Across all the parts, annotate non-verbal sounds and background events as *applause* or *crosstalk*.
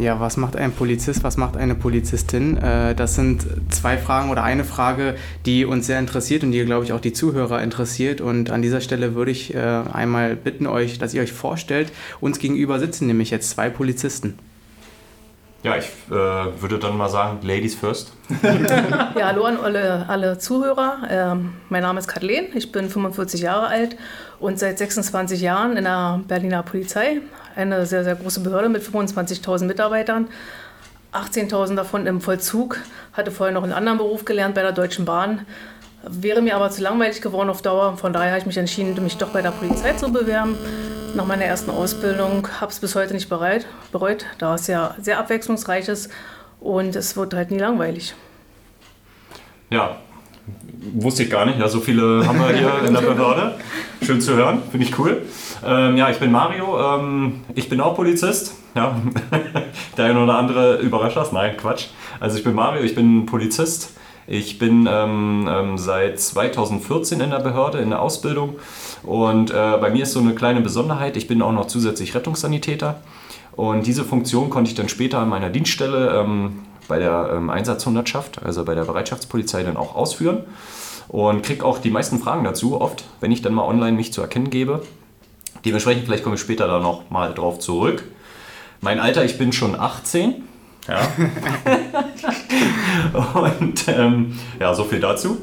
Ja, was macht ein Polizist, was macht eine Polizistin? Äh, das sind zwei Fragen oder eine Frage, die uns sehr interessiert und die, glaube ich, auch die Zuhörer interessiert. Und an dieser Stelle würde ich äh, einmal bitten euch, dass ihr euch vorstellt, uns gegenüber sitzen nämlich jetzt zwei Polizisten. Ja, ich äh, würde dann mal sagen, Ladies first. *laughs* ja, hallo an alle, alle Zuhörer. Ähm, mein Name ist Kathleen, ich bin 45 Jahre alt und seit 26 Jahren in der Berliner Polizei. Eine sehr, sehr große Behörde mit 25.000 Mitarbeitern. 18.000 davon im Vollzug. Hatte vorher noch einen anderen Beruf gelernt bei der Deutschen Bahn. Wäre mir aber zu langweilig geworden auf Dauer. Von daher habe ich mich entschieden, mich doch bei der Polizei zu bewerben. Nach meiner ersten Ausbildung habe es bis heute nicht bereit, bereut, da es ja sehr abwechslungsreich ist und es wird halt nie langweilig. Ja, wusste ich gar nicht. Ja, so viele haben wir hier in der Behörde. Schön zu hören, finde ich cool. Ähm, ja, ich bin Mario. Ähm, ich bin auch Polizist. Ja, *laughs* der eine oder andere überrascht das. Nein, Quatsch. Also ich bin Mario, ich bin Polizist. Ich bin ähm, ähm seit 2014 in der Behörde, in der Ausbildung und äh, bei mir ist so eine kleine Besonderheit, ich bin auch noch zusätzlich Rettungssanitäter. Und diese Funktion konnte ich dann später an meiner Dienststelle ähm, bei der ähm, Einsatzhundertschaft, also bei der Bereitschaftspolizei, dann auch ausführen. Und kriege auch die meisten Fragen dazu, oft, wenn ich dann mal online mich zu erkennen gebe. Dementsprechend, vielleicht komme ich später da noch mal drauf zurück. Mein Alter, ich bin schon 18. Ja. *laughs* Und ähm, ja, so viel dazu.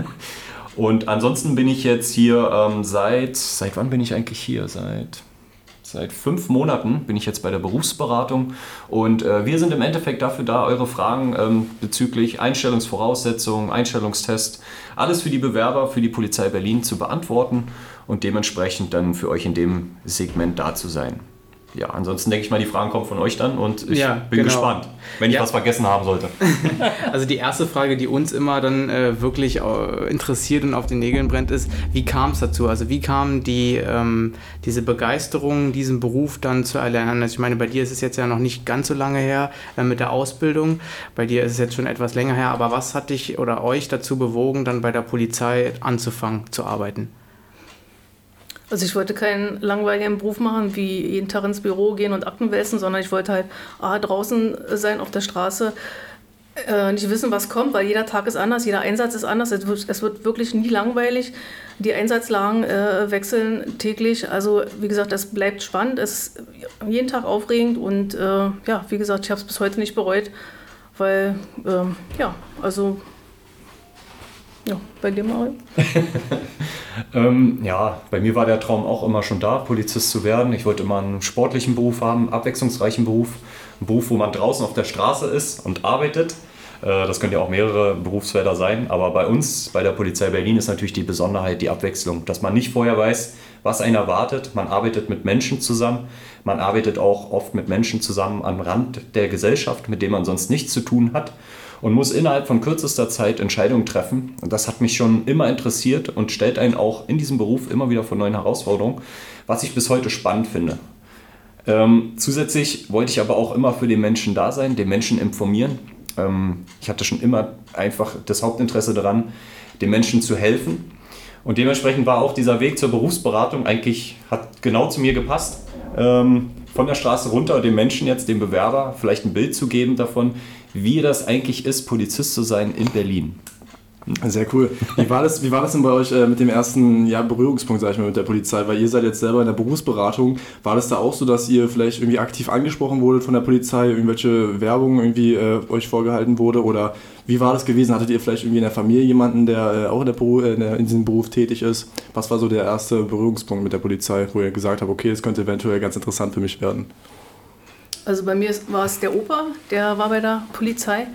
*laughs* Und ansonsten bin ich jetzt hier ähm, seit, seit wann bin ich eigentlich hier? Seit, seit fünf Monaten bin ich jetzt bei der Berufsberatung und äh, wir sind im Endeffekt dafür da, eure Fragen ähm, bezüglich Einstellungsvoraussetzungen, Einstellungstest, alles für die Bewerber, für die Polizei Berlin zu beantworten und dementsprechend dann für euch in dem Segment da zu sein ja, ansonsten denke ich mal, die Fragen kommen von euch dann und ich ja, bin genau. gespannt, wenn ich ja. was vergessen haben sollte. *laughs* Also die erste Frage, die uns immer dann äh, wirklich äh, interessiert und auf den Nägeln brennt, ist, wie kam es dazu? Also wie kam die, ähm, diese Begeisterung, diesen Beruf dann zu erlernen? Also ich meine, bei dir ist es jetzt ja noch nicht ganz so lange her äh, mit der Ausbildung, bei dir ist es jetzt schon etwas länger her, aber was hat dich oder euch dazu bewogen, dann bei der Polizei anzufangen zu arbeiten? Also ich wollte keinen langweiligen Beruf machen, wie jeden Tag ins Büro gehen und Akten wälzen, sondern ich wollte halt ah, draußen sein auf der Straße, äh, nicht wissen, was kommt, weil jeder Tag ist anders, jeder Einsatz ist anders. Es wird, es wird wirklich nie langweilig. Die Einsatzlagen äh, wechseln täglich. Also wie gesagt, es bleibt spannend, es ist jeden Tag aufregend und äh, ja, wie gesagt, ich habe es bis heute nicht bereut, weil ähm, ja, also ja, bei dir mal. *laughs* ähm, ja, bei mir war der Traum auch immer schon da, Polizist zu werden. Ich wollte immer einen sportlichen Beruf haben, abwechslungsreichen Beruf. Einen Beruf, wo man draußen auf der Straße ist und arbeitet. Äh, das können ja auch mehrere Berufsfelder sein. Aber bei uns, bei der Polizei Berlin, ist natürlich die Besonderheit die Abwechslung. Dass man nicht vorher weiß, was einen erwartet. Man arbeitet mit Menschen zusammen. Man arbeitet auch oft mit Menschen zusammen am Rand der Gesellschaft, mit denen man sonst nichts zu tun hat und muss innerhalb von kürzester Zeit Entscheidungen treffen. Und das hat mich schon immer interessiert und stellt einen auch in diesem Beruf immer wieder vor neuen Herausforderungen, was ich bis heute spannend finde. Ähm, zusätzlich wollte ich aber auch immer für den Menschen da sein, den Menschen informieren. Ähm, ich hatte schon immer einfach das Hauptinteresse daran, den Menschen zu helfen. Und dementsprechend war auch dieser Weg zur Berufsberatung eigentlich, hat genau zu mir gepasst. Ähm, von der Straße runter dem Menschen jetzt, dem Bewerber, vielleicht ein Bild zu geben davon, wie das eigentlich ist, Polizist zu sein in Berlin. Sehr cool. Wie war das, wie war das denn bei euch äh, mit dem ersten ja, Berührungspunkt, sag ich mal, mit der Polizei? Weil ihr seid jetzt selber in der Berufsberatung. War das da auch so, dass ihr vielleicht irgendwie aktiv angesprochen wurdet von der Polizei, irgendwelche Werbung irgendwie äh, euch vorgehalten wurde? Oder wie war das gewesen? Hattet ihr vielleicht irgendwie in der Familie jemanden, der äh, auch in, der Beruf, äh, in, diesem Beruf tätig ist? Was war so der erste Berührungspunkt mit der Polizei, wo ihr gesagt habt, okay, es könnte eventuell ganz interessant für mich werden? Also bei mir war es der Opa, der war bei der Polizei,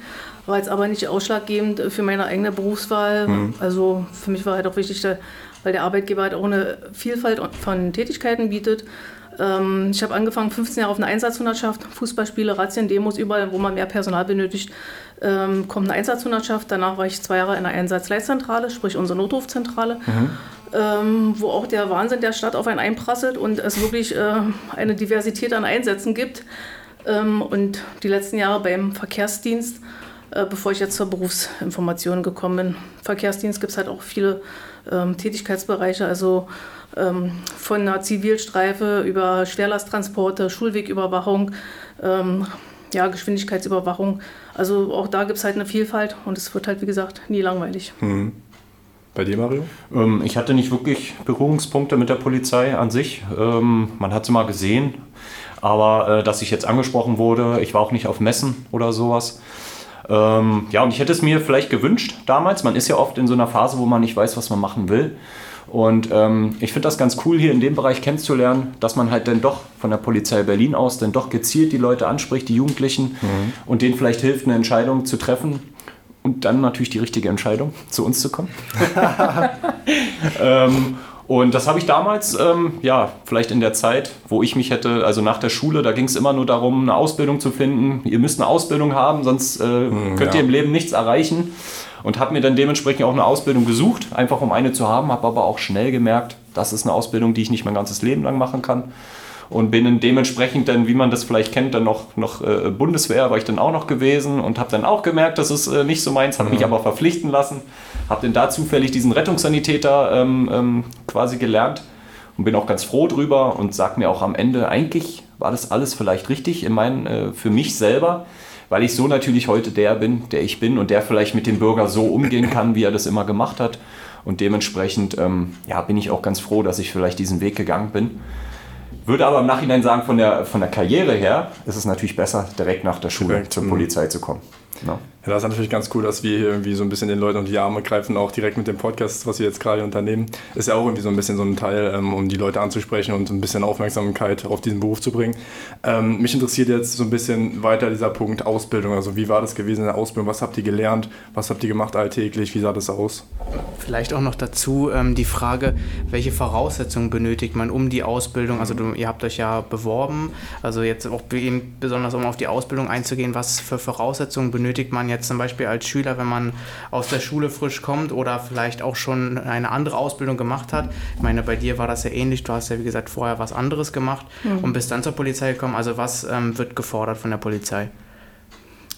war jetzt aber nicht ausschlaggebend für meine eigene Berufswahl. Mhm. Also für mich war halt auch wichtig, weil der Arbeitgeber halt auch eine Vielfalt von Tätigkeiten bietet. Ähm, ich habe angefangen, 15 Jahre auf einer Einsatzhundertschaft, Fußballspiele, Razzien, Demos, überall, wo man mehr Personal benötigt, ähm, kommt eine Einsatzhundertschaft. Danach war ich zwei Jahre in der Einsatzleitzentrale, sprich unsere Notrufzentrale. Mhm. Ähm, wo auch der Wahnsinn der Stadt auf einen einprasselt und es wirklich äh, eine Diversität an Einsätzen gibt. Ähm, und die letzten Jahre beim Verkehrsdienst, äh, bevor ich jetzt zur Berufsinformation gekommen bin. Verkehrsdienst gibt es halt auch viele ähm, Tätigkeitsbereiche, also ähm, von einer Zivilstreife über Schwerlasttransporte, Schulwegüberwachung, ähm, ja, Geschwindigkeitsüberwachung. Also auch da gibt es halt eine Vielfalt und es wird halt, wie gesagt, nie langweilig. Mhm. Bei dir, Mario? Ähm, ich hatte nicht wirklich Berührungspunkte mit der Polizei an sich. Ähm, man hat sie mal gesehen, aber äh, dass ich jetzt angesprochen wurde, ich war auch nicht auf Messen oder sowas. Ähm, ja, und ich hätte es mir vielleicht gewünscht damals. Man ist ja oft in so einer Phase, wo man nicht weiß, was man machen will. Und ähm, ich finde das ganz cool, hier in dem Bereich kennenzulernen, dass man halt dann doch von der Polizei Berlin aus dann doch gezielt die Leute anspricht, die Jugendlichen, mhm. und denen vielleicht hilft, eine Entscheidung zu treffen. Und dann natürlich die richtige Entscheidung, zu uns zu kommen. *laughs* ähm, und das habe ich damals, ähm, ja, vielleicht in der Zeit, wo ich mich hätte, also nach der Schule, da ging es immer nur darum, eine Ausbildung zu finden. Ihr müsst eine Ausbildung haben, sonst äh, hm, könnt ja. ihr im Leben nichts erreichen und habe mir dann dementsprechend auch eine Ausbildung gesucht, einfach um eine zu haben, habe aber auch schnell gemerkt, das ist eine Ausbildung, die ich nicht mein ganzes Leben lang machen kann und bin dann dementsprechend dann, wie man das vielleicht kennt, dann noch, noch äh, Bundeswehr war ich dann auch noch gewesen und habe dann auch gemerkt, das ist äh, nicht so meins, habe mhm. mich aber verpflichten lassen, habe dann da zufällig diesen Rettungssanitäter ähm, ähm, quasi gelernt und bin auch ganz froh drüber und sage mir auch am Ende, eigentlich war das alles vielleicht richtig in meinen, äh, für mich selber, weil ich so natürlich heute der bin, der ich bin und der vielleicht mit dem Bürger so umgehen kann, wie er das immer gemacht hat. Und dementsprechend ähm, ja, bin ich auch ganz froh, dass ich vielleicht diesen Weg gegangen bin. Würde aber im Nachhinein sagen, von der, von der Karriere her ist es natürlich besser, direkt nach der Schule direkt. zur mhm. Polizei zu kommen. No. Ja, das ist natürlich ganz cool, dass wir hier irgendwie so ein bisschen den Leuten unter die Arme greifen, auch direkt mit dem Podcast, was wir jetzt gerade unternehmen. Ist ja auch irgendwie so ein bisschen so ein Teil, ähm, um die Leute anzusprechen und ein bisschen Aufmerksamkeit auf diesen Beruf zu bringen. Ähm, mich interessiert jetzt so ein bisschen weiter dieser Punkt Ausbildung. Also wie war das gewesen in der Ausbildung? Was habt ihr gelernt? Was habt ihr gemacht alltäglich? Wie sah das aus? Vielleicht auch noch dazu ähm, die Frage, welche Voraussetzungen benötigt man um die Ausbildung? Also du, ihr habt euch ja beworben, also jetzt auch besonders um auf die Ausbildung einzugehen, was für Voraussetzungen benötigt man jetzt zum Beispiel als Schüler, wenn man aus der Schule frisch kommt oder vielleicht auch schon eine andere Ausbildung gemacht hat. Ich meine, bei dir war das ja ähnlich. Du hast ja, wie gesagt, vorher was anderes gemacht mhm. und bist dann zur Polizei gekommen. Also was ähm, wird gefordert von der Polizei?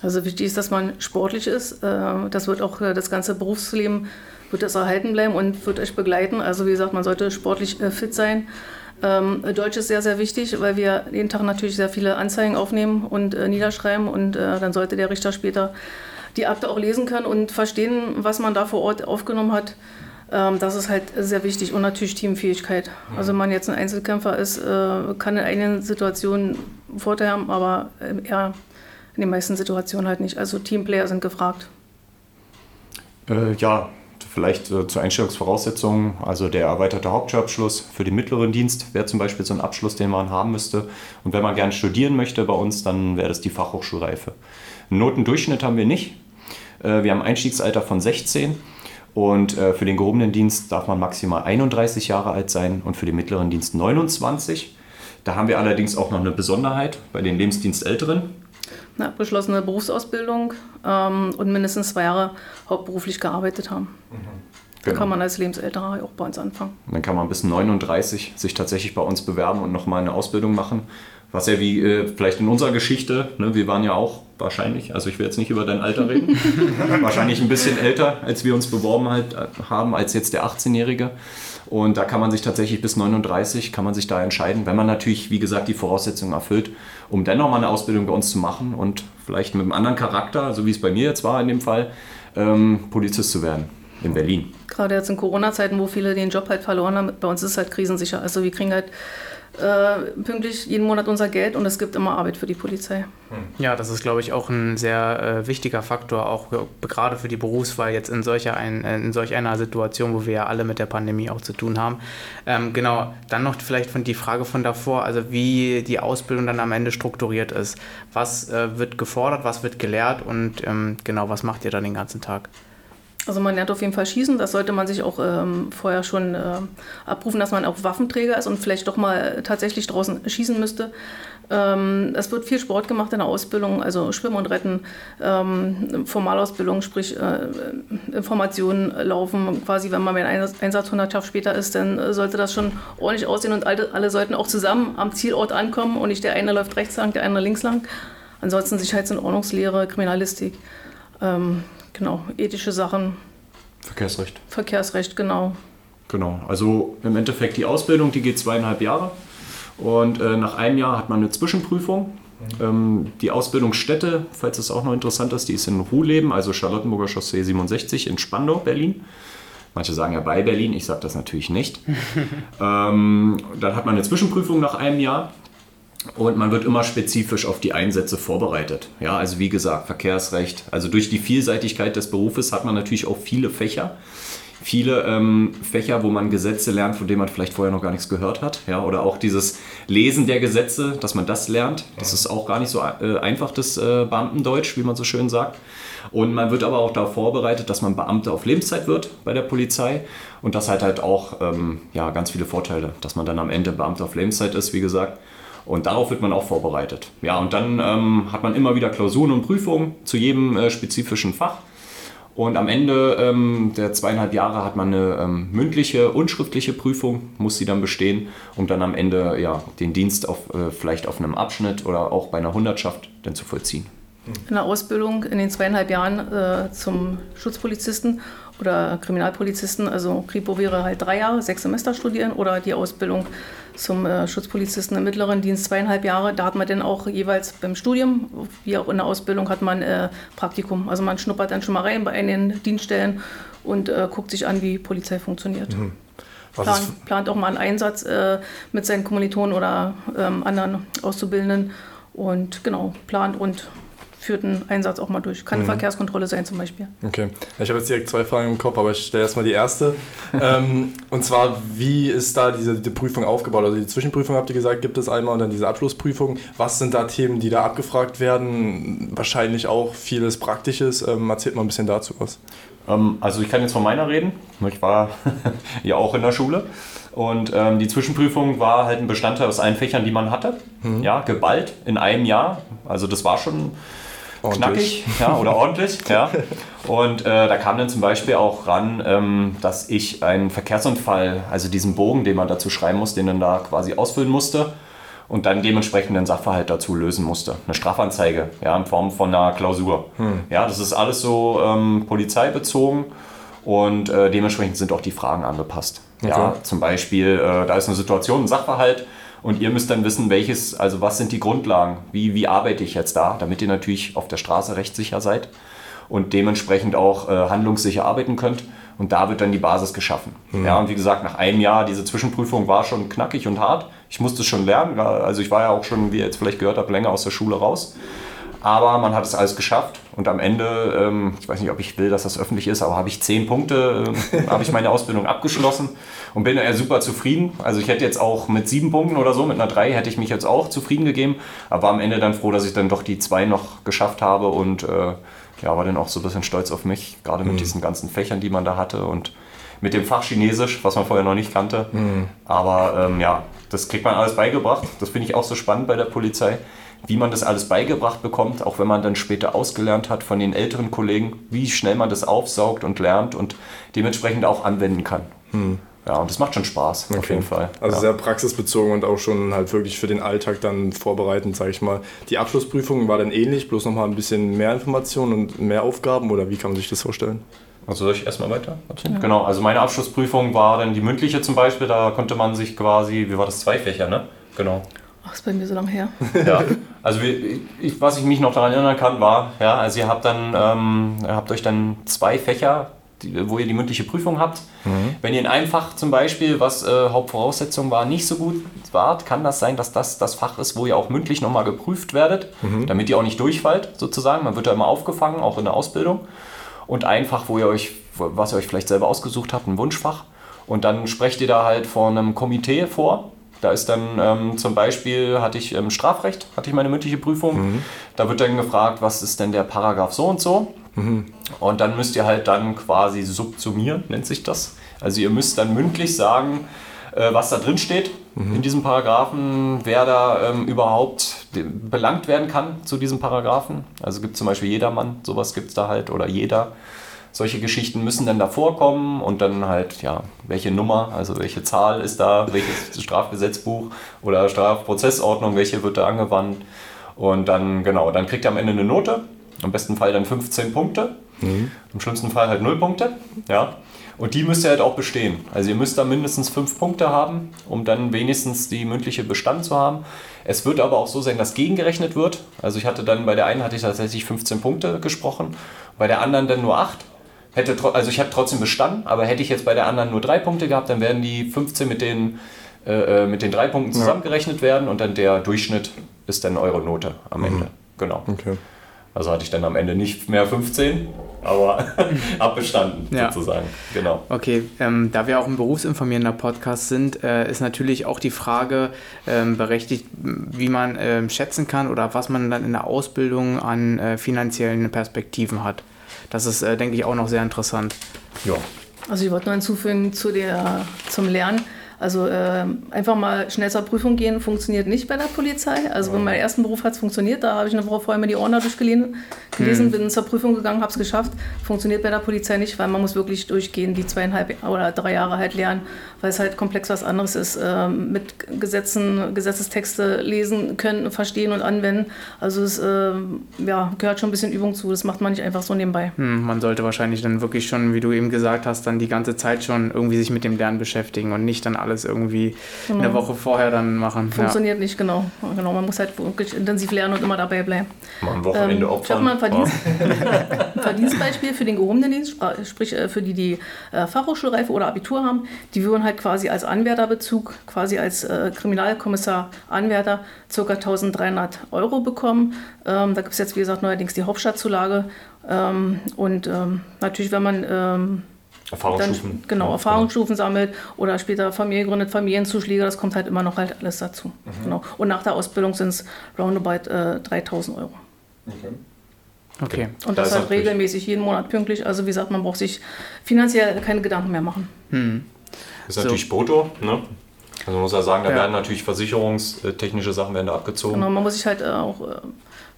Also wichtig ist, dass man sportlich ist. Äh, das wird auch äh, das ganze Berufsleben wird das erhalten bleiben und wird euch begleiten. Also wie gesagt, man sollte sportlich äh, fit sein. Ähm, Deutsch ist sehr, sehr wichtig, weil wir jeden Tag natürlich sehr viele Anzeigen aufnehmen und niederschreiben und dann sollte der Richter später die Akte auch lesen können und verstehen, was man da vor Ort aufgenommen hat. Ähm, das ist halt sehr wichtig und natürlich Teamfähigkeit. Also wenn man jetzt ein Einzelkämpfer ist, äh, kann in einigen Situationen Vorteile haben, aber äh, eher in den meisten Situationen halt nicht. Also Teamplayer sind gefragt. Äh, ja, vielleicht äh, zur Einstellungsvoraussetzungen. Also der erweiterte Hauptschulabschluss für den mittleren Dienst wäre zum Beispiel so ein Abschluss, den man haben müsste. Und wenn man gerne studieren möchte bei uns, dann wäre das die Fachhochschulreife. Notendurchschnitt haben wir nicht. Äh, wir haben ein Einstiegsalter von 16 und äh, für den gehobenen Dienst darf man maximal 31 Jahre alt sein und für den mittleren Dienst 29. Da haben wir allerdings auch noch eine Besonderheit bei den Lebensdienstälteren. Eine abgeschlossene Berufsausbildung ähm, und mindestens zwei Jahre hauptberuflich gearbeitet haben. Mhm. Da genau. kann man als Lebensälterer auch bei uns anfangen. Dann kann man bis 39 sich tatsächlich bei uns bewerben und nochmal eine Ausbildung machen. Was ja wie äh, vielleicht in unserer Geschichte, ne, wir waren ja auch wahrscheinlich, also ich will jetzt nicht über dein Alter reden, *laughs* wahrscheinlich ein bisschen älter, als wir uns beworben halt, äh, haben, als jetzt der 18-Jährige. Und da kann man sich tatsächlich bis 39, kann man sich da entscheiden, wenn man natürlich, wie gesagt, die Voraussetzungen erfüllt, um dennoch mal eine Ausbildung bei uns zu machen und vielleicht mit einem anderen Charakter, so wie es bei mir jetzt war in dem Fall, ähm, Polizist zu werden in Berlin. Gerade jetzt in Corona-Zeiten, wo viele den Job halt verloren haben, bei uns ist es halt krisensicher. Also wir kriegen halt äh, pünktlich jeden Monat unser Geld und es gibt immer Arbeit für die Polizei. Ja, das ist, glaube ich, auch ein sehr äh, wichtiger Faktor, auch gerade für die Berufswahl jetzt in, solcher ein, äh, in solch einer Situation, wo wir ja alle mit der Pandemie auch zu tun haben. Ähm, genau, dann noch vielleicht von die Frage von davor, also wie die Ausbildung dann am Ende strukturiert ist. Was äh, wird gefordert, was wird gelehrt und ähm, genau, was macht ihr dann den ganzen Tag? Also man lernt auf jeden Fall schießen. Das sollte man sich auch ähm, vorher schon äh, abrufen, dass man auch Waffenträger ist und vielleicht doch mal tatsächlich draußen schießen müsste. Ähm, es wird viel Sport gemacht in der Ausbildung, also Schwimmen und Retten, ähm, Formalausbildung, sprich äh, Informationen laufen. Quasi, wenn man mit einer Einsatzhundertschaft später ist, dann sollte das schon ordentlich aussehen und alle, alle sollten auch zusammen am Zielort ankommen und nicht der eine läuft rechts lang, der andere links lang. Ansonsten Sicherheits- und Ordnungslehre, Kriminalistik, ähm, genau, ethische Sachen. Verkehrsrecht. Verkehrsrecht, genau. Genau, also im Endeffekt die Ausbildung, die geht zweieinhalb Jahre. Und äh, nach einem Jahr hat man eine Zwischenprüfung. Ähm, die Ausbildungsstätte, falls es auch noch interessant ist, die ist in Ruhleben, also Charlottenburger Chaussee 67 in Spandau, Berlin. Manche sagen ja bei Berlin, ich sage das natürlich nicht. *laughs* ähm, dann hat man eine Zwischenprüfung nach einem Jahr und man wird immer spezifisch auf die Einsätze vorbereitet. Ja, also wie gesagt, Verkehrsrecht. Also durch die Vielseitigkeit des Berufes hat man natürlich auch viele Fächer viele ähm, Fächer, wo man Gesetze lernt, von denen man vielleicht vorher noch gar nichts gehört hat. Ja, oder auch dieses Lesen der Gesetze, dass man das lernt. Das ist auch gar nicht so äh, einfach, das äh, Beamtendeutsch, wie man so schön sagt. Und man wird aber auch darauf vorbereitet, dass man Beamte auf Lebenszeit wird bei der Polizei. Und das hat halt auch ähm, ja, ganz viele Vorteile, dass man dann am Ende Beamte auf Lebenszeit ist, wie gesagt. Und darauf wird man auch vorbereitet. Ja, und dann ähm, hat man immer wieder Klausuren und Prüfungen zu jedem äh, spezifischen Fach. Und am Ende ähm, der zweieinhalb Jahre hat man eine ähm, mündliche und schriftliche Prüfung, muss sie dann bestehen, um dann am Ende ja, den Dienst auf, äh, vielleicht auf einem Abschnitt oder auch bei einer Hundertschaft dann zu vollziehen. In der Ausbildung in den zweieinhalb Jahren äh, zum Schutzpolizisten oder Kriminalpolizisten, also Kripo wäre halt drei Jahre, sechs Semester studieren oder die Ausbildung zum äh, Schutzpolizisten im mittleren Dienst zweieinhalb Jahre. Da hat man dann auch jeweils beim Studium, wie auch in der Ausbildung, hat man äh, Praktikum. Also man schnuppert dann schon mal rein bei den Dienststellen und äh, guckt sich an, wie Polizei funktioniert. Mhm. Plan, plant auch mal einen Einsatz äh, mit seinen Kommilitonen oder ähm, anderen Auszubildenden und genau, plant und führt einen Einsatz auch mal durch. Kann eine mhm. Verkehrskontrolle sein zum Beispiel. Okay. Ich habe jetzt direkt zwei Fragen im Kopf, aber ich stelle erstmal die erste. *laughs* ähm, und zwar, wie ist da diese die Prüfung aufgebaut? Also die Zwischenprüfung habt ihr gesagt, gibt es einmal und dann diese Abschlussprüfung. Was sind da Themen, die da abgefragt werden? Wahrscheinlich auch vieles Praktisches. Ähm, erzählt mal ein bisschen dazu was. Ähm, also ich kann jetzt von meiner reden. Ich war *laughs* ja auch in der Schule. Und ähm, die Zwischenprüfung war halt ein Bestandteil aus allen Fächern, die man hatte. Mhm. Ja, geballt in einem Jahr. Also das war schon ordentlich. knackig ja, oder ordentlich. ja. Und äh, da kam dann zum Beispiel auch ran, ähm, dass ich einen Verkehrsunfall, also diesen Bogen, den man dazu schreiben muss, den dann da quasi ausfüllen musste und dann dementsprechend einen Sachverhalt dazu lösen musste. Eine Strafanzeige ja, in Form von einer Klausur. Hm. Ja, das ist alles so ähm, polizeibezogen und äh, dementsprechend sind auch die Fragen angepasst. Okay. Ja, zum Beispiel, äh, da ist eine Situation, ein Sachverhalt und ihr müsst dann wissen, welches, also was sind die Grundlagen, wie, wie arbeite ich jetzt da, damit ihr natürlich auf der Straße rechtssicher seid und dementsprechend auch äh, handlungssicher arbeiten könnt. Und da wird dann die Basis geschaffen. Mhm. Ja, und wie gesagt, nach einem Jahr, diese Zwischenprüfung war schon knackig und hart. Ich musste es schon lernen. Also ich war ja auch schon, wie ihr jetzt vielleicht gehört habt, länger aus der Schule raus. Aber man hat es alles geschafft und am Ende, ähm, ich weiß nicht, ob ich will, dass das öffentlich ist, aber habe ich zehn Punkte, äh, *laughs* habe ich meine Ausbildung abgeschlossen und bin ja super zufrieden. Also ich hätte jetzt auch mit sieben Punkten oder so, mit einer drei hätte ich mich jetzt auch zufrieden gegeben, aber am Ende dann froh, dass ich dann doch die zwei noch geschafft habe und äh, ja, war dann auch so ein bisschen stolz auf mich, gerade mit mhm. diesen ganzen Fächern, die man da hatte und mit dem Fach Chinesisch, was man vorher noch nicht kannte. Mhm. Aber ähm, ja, das kriegt man alles beigebracht. Das finde ich auch so spannend bei der Polizei wie man das alles beigebracht bekommt, auch wenn man dann später ausgelernt hat von den älteren Kollegen, wie schnell man das aufsaugt und lernt und dementsprechend auch anwenden kann. Hm. Ja, und das macht schon Spaß, okay. auf jeden Fall. Also ja. sehr praxisbezogen und auch schon halt wirklich für den Alltag dann vorbereitend, sage ich mal. Die Abschlussprüfung war dann ähnlich, bloß nochmal ein bisschen mehr Informationen und mehr Aufgaben oder wie kann man sich das vorstellen? Also soll ich erstmal weiter erzählen? Ja. Genau, also meine Abschlussprüfung war dann die mündliche zum Beispiel, da konnte man sich quasi, wie war das, zwei Fächer, ne? Genau. Ach, ist bei mir so lange her. *laughs* Ja, also ich, was ich mich noch daran erinnern kann, war, ja, also ihr habt dann, ähm, habt euch dann zwei Fächer, die, wo ihr die mündliche Prüfung habt. Mhm. Wenn ihr in einem Fach zum Beispiel, was äh, Hauptvoraussetzung war, nicht so gut wart, kann das sein, dass das das Fach ist, wo ihr auch mündlich nochmal geprüft werdet, mhm. damit ihr auch nicht durchfallt, sozusagen. Man wird da immer aufgefangen, auch in der Ausbildung. Und ein Fach, wo ihr euch, was ihr euch vielleicht selber ausgesucht habt, ein Wunschfach. Und dann sprecht ihr da halt vor einem Komitee vor da ist dann ähm, zum Beispiel, hatte ich im Strafrecht, hatte ich meine mündliche Prüfung. Mhm. Da wird dann gefragt, was ist denn der Paragraph so und so. Und dann müsst ihr halt dann quasi subsumieren, nennt sich das. Also ihr müsst dann mündlich sagen, äh, was da drin steht in diesem Paragraphen, wer da ähm, überhaupt belangt werden kann zu diesem Paragraphen. Also gibt zum Beispiel jedermann, sowas gibt es da halt, oder jeder. Solche Geschichten müssen dann da vorkommen und dann halt, ja, welche Nummer, also welche Zahl ist da, welches *laughs* Strafgesetzbuch oder Strafprozessordnung, welche wird da angewandt. Und dann, genau, dann kriegt ihr am Ende eine Note. Im besten Fall dann 15 Punkte. Im schlimmsten Fall halt 0 Punkte. Ja. Und die müsst ihr halt auch bestehen. Also ihr müsst da mindestens 5 Punkte haben, um dann wenigstens die mündliche Bestand zu haben. Es wird aber auch so sein, dass gegengerechnet wird. Also ich hatte dann bei der einen hatte ich tatsächlich 15 Punkte gesprochen, bei der anderen dann nur 8. Hätte, also ich habe trotzdem bestanden, aber hätte ich jetzt bei der anderen nur 3 Punkte gehabt, dann werden die 15 mit den, äh, äh, mit den 3 Punkten zusammengerechnet werden und dann der Durchschnitt ist dann eure Note am Ende. Genau. Okay. Also hatte ich dann am Ende nicht mehr 15, aber *laughs* abbestanden Ja. sozusagen. Genau. Okay, ähm, da wir auch ein berufsinformierender Podcast sind, äh, ist natürlich auch die Frage ähm, berechtigt, wie man ähm, schätzen kann oder was man dann in der Ausbildung an äh, finanziellen Perspektiven hat. Das ist, äh, denke ich, auch noch sehr interessant. Ja. Also ich wollte nur hinzufügen zu der, zum Lernen. Also äh, einfach mal schnell zur Prüfung gehen, funktioniert nicht bei der Polizei. Also bei meinem ersten Beruf hat es funktioniert, da habe ich eine Woche vorher mir die Ordner durchgelesen, gelesen, bin zur Prüfung gegangen, habe es geschafft. Funktioniert bei der Polizei nicht, weil man muss wirklich durchgehen, die zweieinhalb oder drei Jahre halt lernen, weil es halt komplex was anderes ist, äh, mit Gesetzen, Gesetzestexte lesen können, verstehen und anwenden. Also es äh, ja, gehört schon ein bisschen Übung zu, das macht man nicht einfach so nebenbei. Hm, man sollte wahrscheinlich dann wirklich schon, wie du eben gesagt hast, dann die ganze Zeit schon irgendwie sich mit dem Lernen beschäftigen und nicht dann alles irgendwie eine Genau. Woche vorher dann machen. Ja. Funktioniert nicht, genau. genau. Man muss halt wirklich intensiv lernen und immer dabei bleiben. Mal am Ähm, Wochenende ich habe opfern. mal ein, Verdienst, ein *laughs* Verdienstbeispiel für den gehobenen Dienst, spra- sprich äh, für die, die äh, Fachhochschulreife oder Abitur haben. Die würden halt quasi als Anwärterbezug, quasi als äh, Kriminalkommissar Anwärter ca. 1300 Euro bekommen. Ähm, da gibt es jetzt, wie gesagt, neuerdings die Hauptstadtzulage. Ähm, und ähm, natürlich, wenn man ähm, dann Erfahrungsstufen. genau, Ja, Erfahrungsstufen sammelt oder später Familie gründet, Familienzuschläge, das kommt halt immer noch halt alles dazu. Mhm. Genau. Und nach der Ausbildung sind es roundabout äh, 3000 Euro. Okay. Und Da das ist halt regelmäßig, jeden Monat pünktlich. Also wie gesagt, man braucht sich finanziell keine Gedanken mehr machen. Hm. Das ist natürlich brutto, ne? Also man muss ja sagen, da Ja. werden natürlich versicherungstechnische Sachen werden da abgezogen. Genau, man muss sich halt äh, auch äh,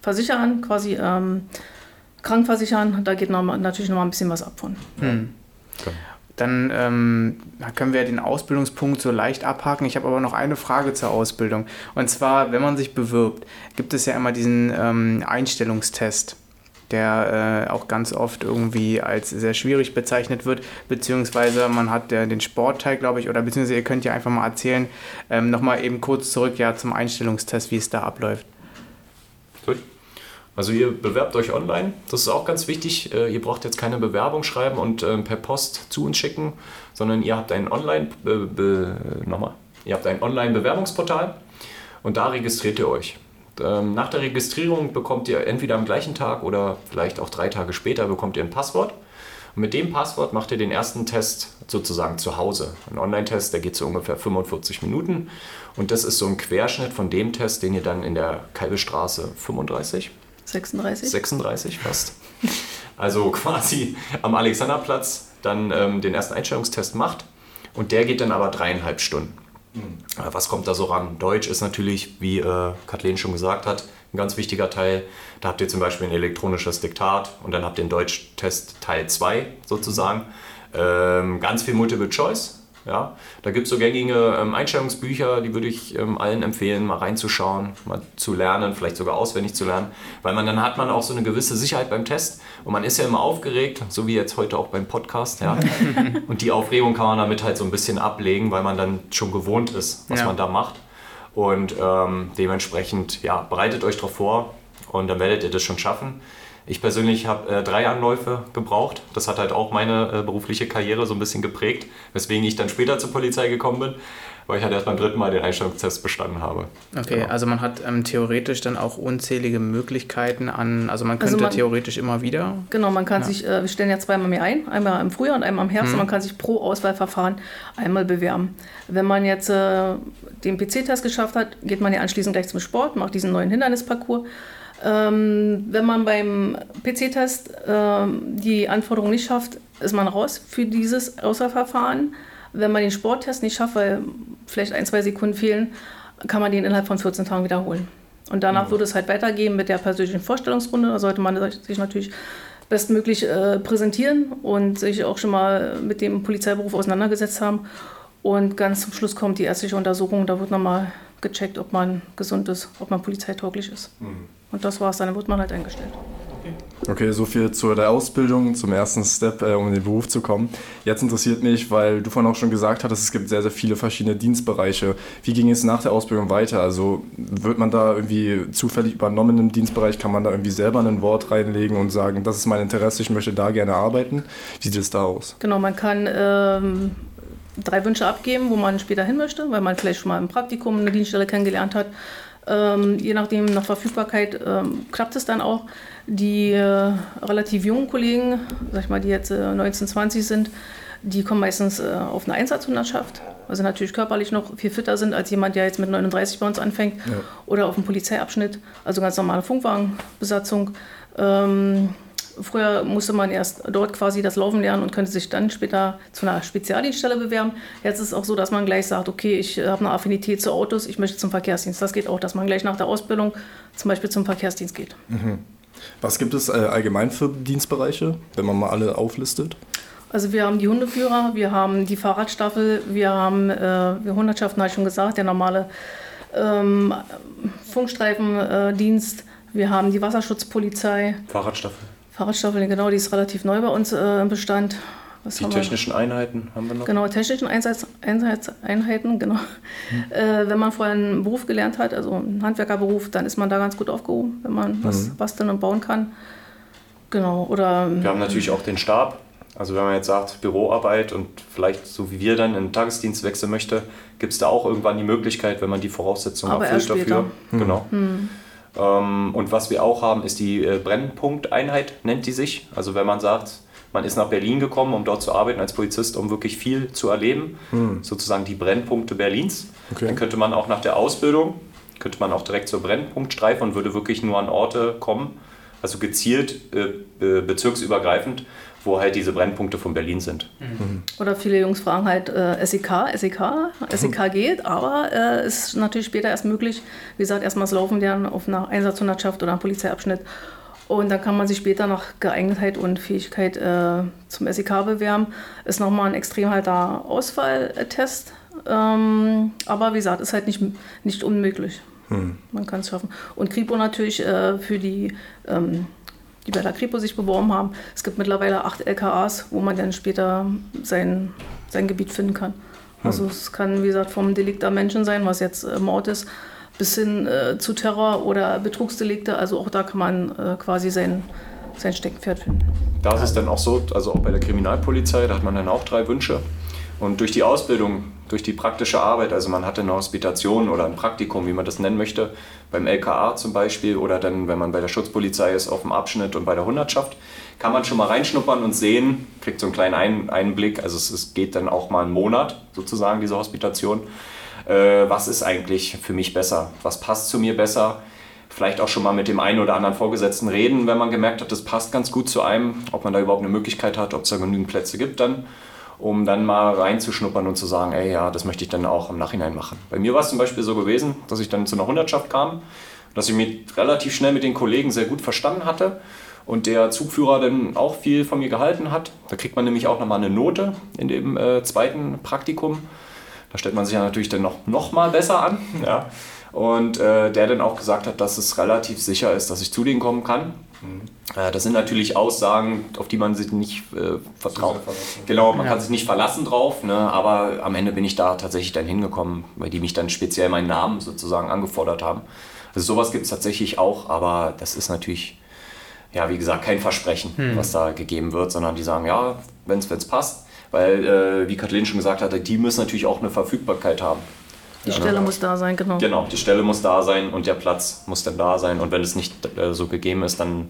versichern, quasi ähm, krankversichern. Da geht noch, natürlich noch mal ein bisschen was ab von. Hm. Dann ähm, können wir den Ausbildungspunkt so leicht abhaken. Ich habe aber noch eine Frage zur Ausbildung. Und zwar, wenn man sich bewirbt, gibt es ja immer diesen ähm, Einstellungstest, der äh, auch ganz oft irgendwie als sehr schwierig bezeichnet wird. Beziehungsweise man hat äh, den Sportteil, glaube ich, oder beziehungsweise ihr könnt ja einfach mal erzählen, ähm, nochmal eben kurz zurück ja, zum Einstellungstest, wie es da abläuft. Also ihr bewerbt euch online, das ist auch ganz wichtig. Äh, Ihr braucht jetzt keine Bewerbung schreiben und ähm, per Post zu uns schicken, sondern ihr habt ein Online, nochmal, ihr habt ein Online-Bewerbungsportal und da registriert ihr euch. Ähm, Nach der Registrierung bekommt ihr entweder am gleichen Tag oder vielleicht auch drei Tage später bekommt ihr ein Passwort. Und mit dem Passwort macht ihr den ersten Test sozusagen zu Hause. Ein Online-Test, der geht so ungefähr 45 Minuten. Und das ist so ein Querschnitt von dem Test, den ihr dann in der Kalbestraße 35 36? 36 fast. Also quasi am Alexanderplatz dann ähm, den ersten Einstellungstest macht. Und der geht dann aber dreieinhalb Stunden. Äh, Was kommt da so ran? Deutsch ist natürlich, wie äh, Kathleen schon gesagt hat, ein ganz wichtiger Teil. Da habt ihr zum Beispiel ein elektronisches Diktat und dann habt ihr den Deutschtest Teil 2 sozusagen. Ähm, ganz viel Multiple Choice. Ja, da gibt es so gängige ähm, Einstellungsbücher, die würde ich ähm, allen empfehlen, mal reinzuschauen, mal zu lernen, vielleicht sogar auswendig zu lernen, weil man dann hat man auch so eine gewisse Sicherheit beim Test und man ist ja immer aufgeregt, so wie jetzt heute auch beim Podcast, ja. *laughs* und die Aufregung kann man damit halt so ein bisschen ablegen, weil man dann schon gewohnt ist, was Ja. man da macht und ähm, dementsprechend, ja, bereitet euch darauf vor und dann werdet ihr das schon schaffen. Ich persönlich habe äh, drei Anläufe gebraucht. Das hat halt auch meine äh, berufliche Karriere so ein bisschen geprägt, weswegen ich dann später zur Polizei gekommen bin, weil ich halt erst beim dritten Mal den Einstellungstest bestanden habe. Okay, Genau. also man hat ähm, theoretisch dann auch unzählige Möglichkeiten an, also man Also könnte man- theoretisch immer wieder. Genau, man kann sich, äh, wir stellen ja zweimal mehr ein, einmal im Frühjahr und einmal im Herbst und man kann sich pro Auswahlverfahren einmal bewerben. Wenn man jetzt äh, den PC-Test geschafft hat, geht man ja anschließend gleich zum Sport, macht diesen neuen Hindernisparcours. Ähm, wenn man beim PC-Test ähm, die Anforderungen nicht schafft, ist man raus für dieses Auswahlverfahren. Wenn man den Sporttest nicht schafft, weil vielleicht ein, zwei Sekunden fehlen, kann man den innerhalb von 14 Tagen wiederholen. Und danach mhm. würde es halt weitergehen mit der persönlichen Vorstellungsrunde. Da sollte man sich natürlich bestmöglich äh, präsentieren und sich auch schon mal mit dem Polizeiberuf auseinandergesetzt haben. Und ganz zum Schluss kommt die ärztliche Untersuchung. Da wird nochmal gecheckt, ob man gesund ist, ob man polizeitauglich ist. Mhm. Und das war es dann, dann wird man halt eingestellt. Okay, so viel zu der Ausbildung, zum ersten Step, äh, um in den Beruf zu kommen. Jetzt interessiert mich, weil du vorhin auch schon gesagt hattest, es gibt sehr, sehr viele verschiedene Dienstbereiche. Wie ging es nach der Ausbildung weiter? Also wird man da irgendwie zufällig übernommen im Dienstbereich? Kann man da irgendwie selber ein Wort reinlegen und sagen, das ist mein Interesse, ich möchte da gerne arbeiten? Wie sieht es da aus? Genau, man kann ähm, drei Wünsche abgeben, wo man später hin möchte, weil man vielleicht schon mal im Praktikum eine Dienststelle kennengelernt hat. Ähm, je nachdem nach Verfügbarkeit ähm, klappt es dann auch. Die äh, relativ jungen Kollegen, sag ich mal, die jetzt äh, 19, 20 sind, die kommen meistens äh, auf eine Einsatzhundertschaft, also natürlich körperlich noch viel fitter sind als jemand, der jetzt mit 39 bei uns anfängt ja. oder auf dem Polizeiabschnitt, also ganz normale Funkwagenbesatzung. Ähm, Früher musste man erst dort quasi das Laufen lernen und könnte sich dann später zu einer Spezialdienststelle bewerben. Jetzt ist es auch so, dass man gleich sagt, okay, ich habe eine Affinität zu Autos, ich möchte zum Verkehrsdienst. Das geht auch, dass man gleich nach der Ausbildung zum Beispiel zum Verkehrsdienst geht. Mhm. Was gibt es äh, allgemein für Dienstbereiche, wenn man mal alle auflistet? Also wir haben die Hundeführer, wir haben die Fahrradstaffel, wir haben äh, die Hundertschaften, habe ich schon gesagt, der normale ähm, Funkstreifendienst, wir haben die Wasserschutzpolizei. Fahrradstaffel. Fahrradstaffel, genau, die ist relativ neu bei uns äh, im Bestand. Was die technischen wir? Einheiten haben wir noch? Genau, technischen Einsatz, Einheiten, genau. Hm. Äh, wenn man vorher einen Beruf gelernt hat, also einen Handwerkerberuf, dann ist man da ganz gut aufgehoben, wenn man mhm. was basteln und bauen kann. Genau, oder... Wir haben natürlich auch den Stab. Also wenn man jetzt sagt, Büroarbeit und vielleicht so wie wir dann in den Tagesdienst wechseln möchte, gibt es da auch irgendwann die Möglichkeit, wenn man die Voraussetzungen Aber erfüllt dafür. Mhm. Genau. Mhm. Ähm, und was wir auch haben, ist die äh, Brennpunkteinheit, nennt die sich. Also wenn man sagt, man ist nach Berlin gekommen, um dort zu arbeiten als Polizist, um wirklich viel zu erleben, hm. sozusagen die Brennpunkte Berlins. Okay. Dann könnte man auch nach der Ausbildung, könnte man auch direkt zur Brennpunktstreife und würde wirklich nur an Orte kommen, also gezielt äh, bezirksübergreifend, wo halt diese Brennpunkte von Berlin sind. Mhm. Oder viele Jungs fragen halt äh, SEK, SEK, SEK geht, aber es äh, ist natürlich später erst möglich, wie gesagt, erstmal das Laufen lernen auf einer Einsatzhundertschaft oder einem Polizeiabschnitt. Und dann kann man sich später nach Geeignetheit und Fähigkeit äh, zum SEK bewerben. Ist nochmal ein extrem halter Ausfalltest. Ähm, aber wie gesagt, ist halt nicht, nicht unmöglich. Hm. Man kann es schaffen. Und Kripo natürlich äh, für die ähm, die bei der Kripo sich beworben haben. Es gibt mittlerweile acht LKAs, wo man dann später sein, sein Gebiet finden kann. Also hm. es kann, wie gesagt, vom Delikt am Menschen sein, was jetzt äh, Mord ist, bis hin äh, zu Terror oder Betrugsdelikte. Also auch da kann man äh, quasi sein, sein Steckenpferd finden. Da ist es dann auch so, also auch bei der Kriminalpolizei, da hat man dann auch drei Wünsche. Und durch die Ausbildung, durch die praktische Arbeit, also man hatte eine Hospitation oder ein Praktikum, wie man das nennen möchte, beim LKA zum Beispiel oder dann, wenn man bei der Schutzpolizei ist, auf dem Abschnitt und bei der Hundertschaft, kann man schon mal reinschnuppern und sehen, kriegt so einen kleinen Einblick, also es, es geht dann auch mal einen Monat sozusagen, diese Hospitation. Äh, was ist eigentlich für mich besser? Was passt zu mir besser? Vielleicht auch schon mal mit dem einen oder anderen Vorgesetzten reden, wenn man gemerkt hat, das passt ganz gut zu einem, ob man da überhaupt eine Möglichkeit hat, ob es da genügend Plätze gibt dann um dann mal reinzuschnuppern und zu sagen, ey, ja, das möchte ich dann auch im Nachhinein machen. Bei mir war es zum Beispiel so gewesen, dass ich dann zu einer Hundertschaft kam, dass ich mich relativ schnell mit den Kollegen sehr gut verstanden hatte und der Zugführer dann auch viel von mir gehalten hat. Da kriegt man nämlich auch nochmal eine Note in dem äh, zweiten Praktikum. Da stellt man sich ja natürlich dann noch, noch mal besser an. Ja. *laughs* Und äh, der dann auch gesagt hat, dass es relativ sicher ist, dass ich zu denen kommen kann. Mhm. Äh, das sind natürlich Aussagen, auf die man sich nicht äh, vertraut. Genau, man ja. kann sich nicht verlassen drauf, ne? aber am Ende bin ich da tatsächlich dann hingekommen, weil die mich dann speziell meinen Namen sozusagen angefordert haben. Also sowas gibt es tatsächlich auch, aber das ist natürlich, ja, wie gesagt, kein Versprechen, hm. was da gegeben wird, sondern die sagen, ja, wenn es passt. Weil, äh, wie Kathleen schon gesagt hatte, die müssen natürlich auch eine Verfügbarkeit haben. Die Stelle ja, muss da sein, genau. Genau, die Stelle muss da sein und der Platz muss dann da sein. Und wenn es nicht äh, so gegeben ist, dann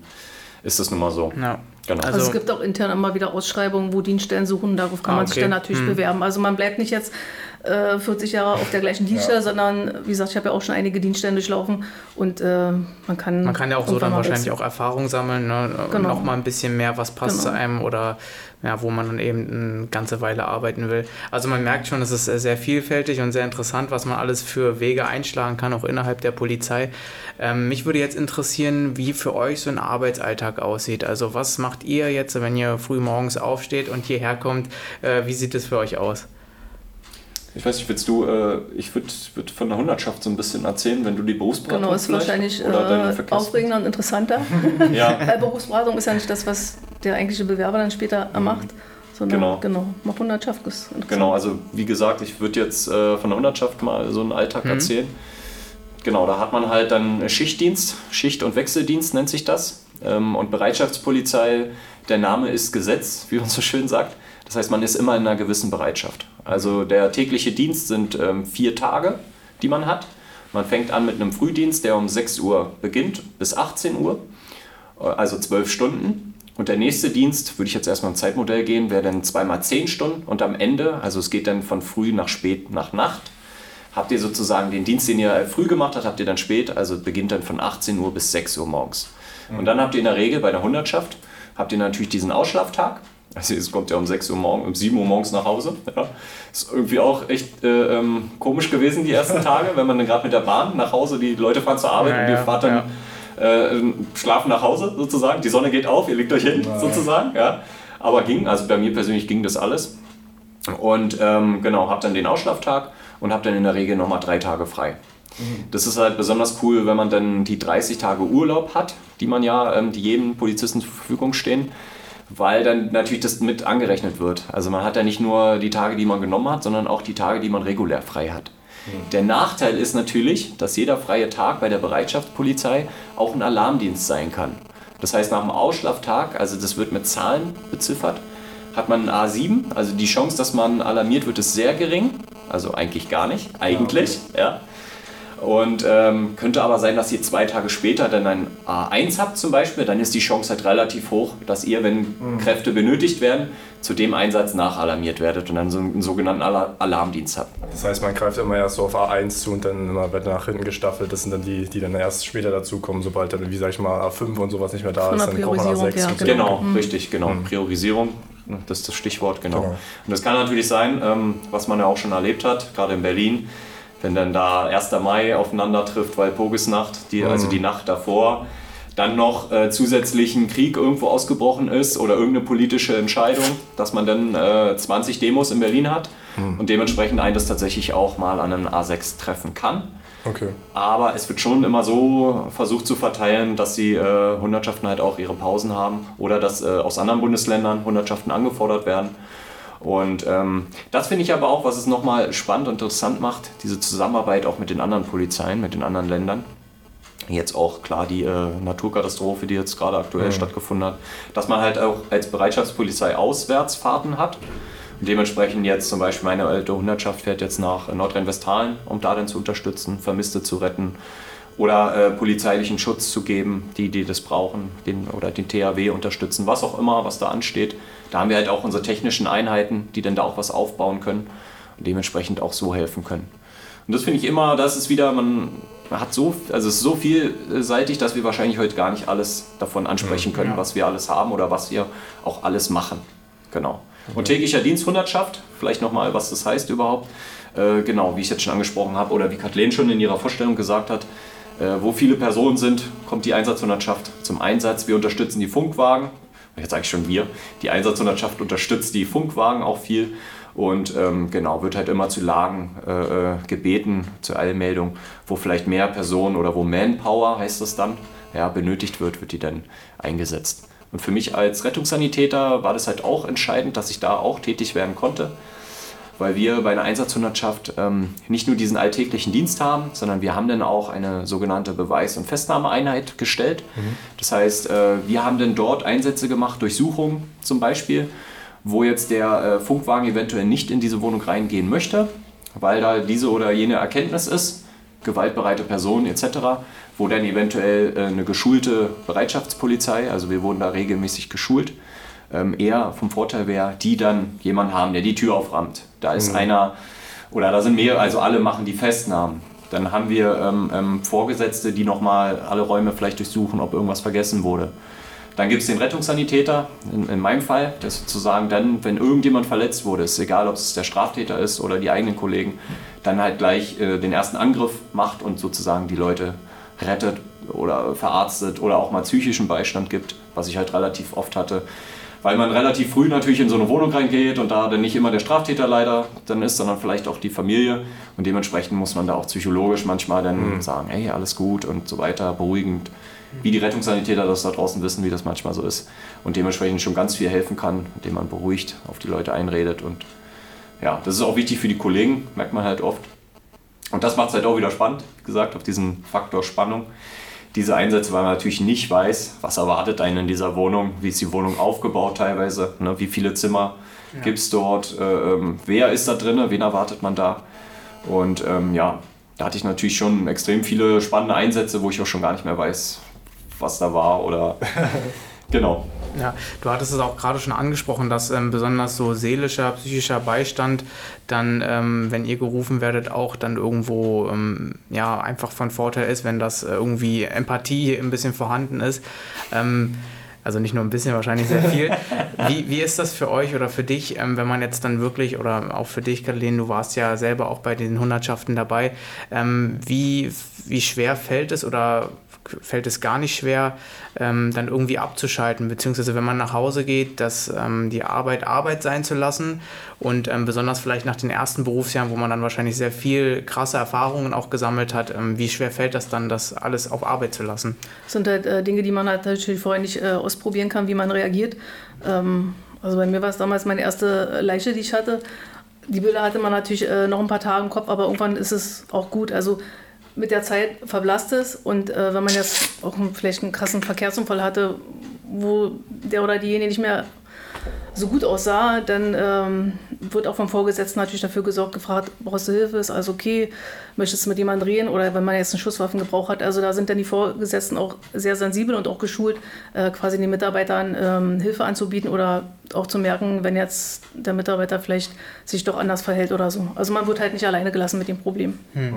ist das nun mal so. Ja. Genau. Also, also, es gibt auch intern immer wieder Ausschreibungen, wo Dienststellen suchen, darauf kann ah, man sich dann natürlich hm. bewerben. Also man bleibt nicht jetzt äh, 40 Jahre auf der gleichen Dienststelle, ja. sondern wie gesagt, ich habe ja auch schon einige Dienststellen durchlaufen und äh, man kann. Man kann ja auch so dann wahrscheinlich auch Erfahrung sammeln, ne? genau. noch mal ein bisschen mehr, was passt genau. zu einem oder ja, wo man dann eben eine ganze Weile arbeiten will. Also man merkt schon, es ist sehr vielfältig und sehr interessant, was man alles für Wege einschlagen kann, auch innerhalb der Polizei. Ähm, mich würde jetzt interessieren, wie für euch so ein Arbeitsalltag aussieht. Also was macht ihr jetzt, wenn ihr früh morgens aufsteht und hierher kommt? Äh, wie sieht es für euch aus? Ich weiß nicht, willst du, äh, ich würde würd von der Hundertschaft so ein bisschen erzählen, wenn du die Berufsberatung Genau, ist wahrscheinlich äh, aufregender und interessanter. *laughs* ja. Weil Berufsberatung ist ja nicht das, was der eigentliche Bewerber dann später mhm. macht. Sondern, genau. genau, mal Hundertschaft ist interessant. Genau, also wie gesagt, ich würde jetzt äh, von der Hundertschaft mal so einen Alltag mhm. erzählen. Genau, da hat man halt dann Schichtdienst, Schicht- und Wechseldienst nennt sich das. Ähm, und Bereitschaftspolizei, der Name ist Gesetz, wie man so schön sagt. Das heißt, man ist immer in einer gewissen Bereitschaft. Also der tägliche Dienst sind ähm, vier Tage, die man hat. Man fängt an mit einem Frühdienst, der um 6 Uhr beginnt bis 18 Uhr, äh, also 12 Stunden. Und der nächste Dienst, würde ich jetzt erstmal im Zeitmodell gehen, wäre dann zweimal 10 Stunden. Und am Ende, also es geht dann von früh nach spät nach Nacht, habt ihr sozusagen den Dienst, den ihr früh gemacht habt, habt ihr dann spät, also beginnt dann von 18 Uhr bis 6 Uhr morgens. Und dann habt ihr in der Regel bei der Hundertschaft, habt ihr natürlich diesen Ausschlaftag. Also es kommt ja um 6 Uhr morgens, um 7 Uhr morgens nach Hause. Ja. Ist irgendwie auch echt äh, ähm, komisch gewesen die ersten *laughs* Tage, wenn man dann gerade mit der Bahn nach Hause, die Leute fahren zur Arbeit ja, und ihr fahrt dann ja. äh, schlafen nach Hause sozusagen. Die Sonne geht auf, ihr legt euch hin sozusagen. Ja. Aber ging, also bei mir persönlich ging das alles. Und ähm, genau, hab dann den Ausschlaftag und hab dann in der Regel nochmal drei Tage frei. Mhm. Das ist halt besonders cool, wenn man dann die 30 Tage Urlaub hat, die man ja, ähm, die jedem Polizisten zur Verfügung stehen weil dann natürlich das mit angerechnet wird. Also man hat ja nicht nur die Tage, die man genommen hat, sondern auch die Tage, die man regulär frei hat. Mhm. Der Nachteil ist natürlich, dass jeder freie Tag bei der Bereitschaftspolizei auch ein Alarmdienst sein kann. Das heißt, nach dem Ausschlaftag, also das wird mit Zahlen beziffert, hat man ein A7, also die Chance, dass man alarmiert wird, ist sehr gering. Also eigentlich gar nicht, eigentlich. Ja, okay. ja. Und ähm, könnte aber sein, dass ihr zwei Tage später dann ein A1 habt zum Beispiel, dann ist die Chance halt relativ hoch, dass ihr, wenn mhm. Kräfte benötigt werden, zu dem Einsatz nachalarmiert werdet und dann so einen sogenannten Alarmdienst habt. Das heißt, man greift immer erst so auf A1 zu und dann immer wird nach hinten gestaffelt. Das sind dann die, die dann erst später dazukommen, sobald dann, wie sag ich mal, A5 und sowas nicht mehr da ist, dann braucht man A6. Ja, genau, genau mhm. richtig, genau. Mhm. Priorisierung, das ist das Stichwort, genau. genau. Und das kann natürlich sein, ähm, was man ja auch schon erlebt hat, gerade in Berlin, wenn dann da 1. Mai aufeinander trifft, Walpurgisnacht, die, mhm. also die Nacht davor, dann noch äh, zusätzlich ein Krieg irgendwo ausgebrochen ist oder irgendeine politische Entscheidung, dass man dann äh, 20 Demos in Berlin hat mhm. und dementsprechend einen das tatsächlich auch mal an einem A6 treffen kann. Okay. Aber es wird schon immer so versucht zu verteilen, dass die äh, Hundertschaften halt auch ihre Pausen haben oder dass äh, aus anderen Bundesländern Hundertschaften angefordert werden. Und ähm, das finde ich aber auch, was es nochmal spannend und interessant macht, diese Zusammenarbeit auch mit den anderen Polizeien, mit den anderen Ländern. Jetzt auch klar die äh, Naturkatastrophe, die jetzt gerade aktuell mhm. stattgefunden hat, dass man halt auch als Bereitschaftspolizei Auswärtsfahrten hat. Und dementsprechend jetzt zum Beispiel meine alte Hundertschaft fährt jetzt nach Nordrhein-Westfalen, um da dann zu unterstützen, Vermisste zu retten oder äh, polizeilichen Schutz zu geben, die, die das brauchen, den, oder den THW unterstützen, was auch immer, was da ansteht. Da haben wir halt auch unsere technischen Einheiten, die dann da auch was aufbauen können und dementsprechend auch so helfen können. Und das finde ich immer, das ist wieder, man hat so, also es ist so vielseitig, dass wir wahrscheinlich heute gar nicht alles davon ansprechen können, ja. was wir alles haben oder was wir auch alles machen. Genau. Und täglicher Diensthundertschaft, vielleicht nochmal, was das heißt überhaupt. Äh, genau, wie ich jetzt schon angesprochen habe oder wie Kathleen schon in ihrer Vorstellung gesagt hat, äh, wo viele Personen sind, kommt die Einsatzhundertschaft zum Einsatz. Wir unterstützen die Funkwagen. Jetzt sage ich schon wir. Die Einsatzhundertschaft unterstützt die Funkwagen auch viel und ähm, genau wird halt immer zu Lagen äh, äh, gebeten zur Eilmeldung, wo vielleicht mehr Personen oder wo Manpower heißt das dann ja, benötigt wird, wird die dann eingesetzt. Und für mich als Rettungssanitäter war das halt auch entscheidend, dass ich da auch tätig werden konnte weil wir bei einer Einsatzhundertschaft ähm, nicht nur diesen alltäglichen Dienst haben, sondern wir haben dann auch eine sogenannte Beweis- und Festnahmeeinheit gestellt. Mhm. Das heißt, äh, wir haben dann dort Einsätze gemacht, Durchsuchungen zum Beispiel, wo jetzt der äh, Funkwagen eventuell nicht in diese Wohnung reingehen möchte, weil da diese oder jene Erkenntnis ist, gewaltbereite Personen etc., wo dann eventuell äh, eine geschulte Bereitschaftspolizei, also wir wurden da regelmäßig geschult, ähm, eher vom Vorteil wäre, die dann jemanden haben, der die Tür auframmt. Da ist mhm. einer oder da sind mehrere, also alle machen die Festnahmen. Dann haben wir ähm, ähm, Vorgesetzte, die nochmal alle Räume vielleicht durchsuchen, ob irgendwas vergessen wurde. Dann gibt es den Rettungssanitäter, in, in, meinem Fall, der sozusagen dann, wenn irgendjemand verletzt wurde, ist egal, ob es der Straftäter ist oder die eigenen Kollegen, dann halt gleich äh, den ersten Angriff macht und sozusagen die Leute rettet oder verarztet oder auch mal psychischen Beistand gibt, was ich halt relativ oft hatte. Weil man relativ früh natürlich in so eine Wohnung reingeht und da dann nicht immer der Straftäter leider dann ist, sondern vielleicht auch die Familie. Und dementsprechend muss man da auch psychologisch manchmal dann mhm. sagen, hey, alles gut und so weiter, beruhigend wie die Rettungssanitäter das da draußen wissen, wie das manchmal so ist. Und dementsprechend schon ganz viel helfen kann, indem man beruhigt auf die Leute einredet. Und ja, das ist auch wichtig für die Kollegen, merkt man halt oft. Und das macht es halt auch wieder spannend, wie gesagt, auf diesen Faktor Spannung. Diese Einsätze, weil man natürlich nicht weiß, was erwartet einen in dieser Wohnung, wie ist die Wohnung aufgebaut teilweise, ne, wie viele Zimmer ja. gibt es dort, äh, ähm, wer ist da drin, wen erwartet man da. Und ähm, ja, da hatte ich natürlich schon extrem viele spannende Einsätze, wo ich auch schon gar nicht mehr weiß, was da war oder *laughs* genau. Ja, du hattest es auch gerade schon angesprochen, dass ähm, besonders so seelischer, psychischer Beistand dann, ähm, wenn ihr gerufen werdet, auch dann irgendwo ähm, ja einfach von Vorteil ist, wenn das irgendwie Empathie ein bisschen vorhanden ist. Ähm, also nicht nur ein bisschen, wahrscheinlich sehr viel. *laughs* Wie, wie ist das für euch oder für dich, ähm, wenn man jetzt dann wirklich, oder auch für dich, Kathleen, du warst ja selber auch bei den Hundertschaften dabei, ähm, wie, wie schwer fällt es oder fällt es gar nicht schwer, ähm, dann irgendwie abzuschalten, beziehungsweise wenn man nach Hause geht, dass ähm, die Arbeit Arbeit sein zu lassen und ähm, besonders vielleicht nach den ersten Berufsjahren, wo man dann wahrscheinlich sehr viel krasse Erfahrungen auch gesammelt hat, ähm, wie schwer fällt das dann, das alles auf Arbeit zu lassen? Das sind halt äh, Dinge, die man halt natürlich vorher nicht äh, ausprobieren kann, wie man reagiert. Ähm, also bei mir war es damals meine erste Leiche, die ich hatte. Die Bilder hatte man natürlich äh, noch ein paar Tage im Kopf, aber irgendwann ist es auch gut. Also mit der Zeit verblasst es und äh, wenn man jetzt auch vielleicht einen krassen Verkehrsunfall hatte, wo der oder diejenige nicht mehr so gut aussah, dann ähm, wird auch vom Vorgesetzten natürlich dafür gesorgt, gefragt, brauchst du Hilfe, ist alles okay, möchtest du mit jemandem reden oder wenn man jetzt einen Schusswaffengebrauch hat. Also da sind dann die Vorgesetzten auch sehr sensibel und auch geschult, äh, quasi den Mitarbeitern ähm, Hilfe anzubieten oder auch zu merken, wenn jetzt der Mitarbeiter vielleicht sich doch anders verhält oder so. Also man wird halt nicht alleine gelassen mit dem Problem. Hm.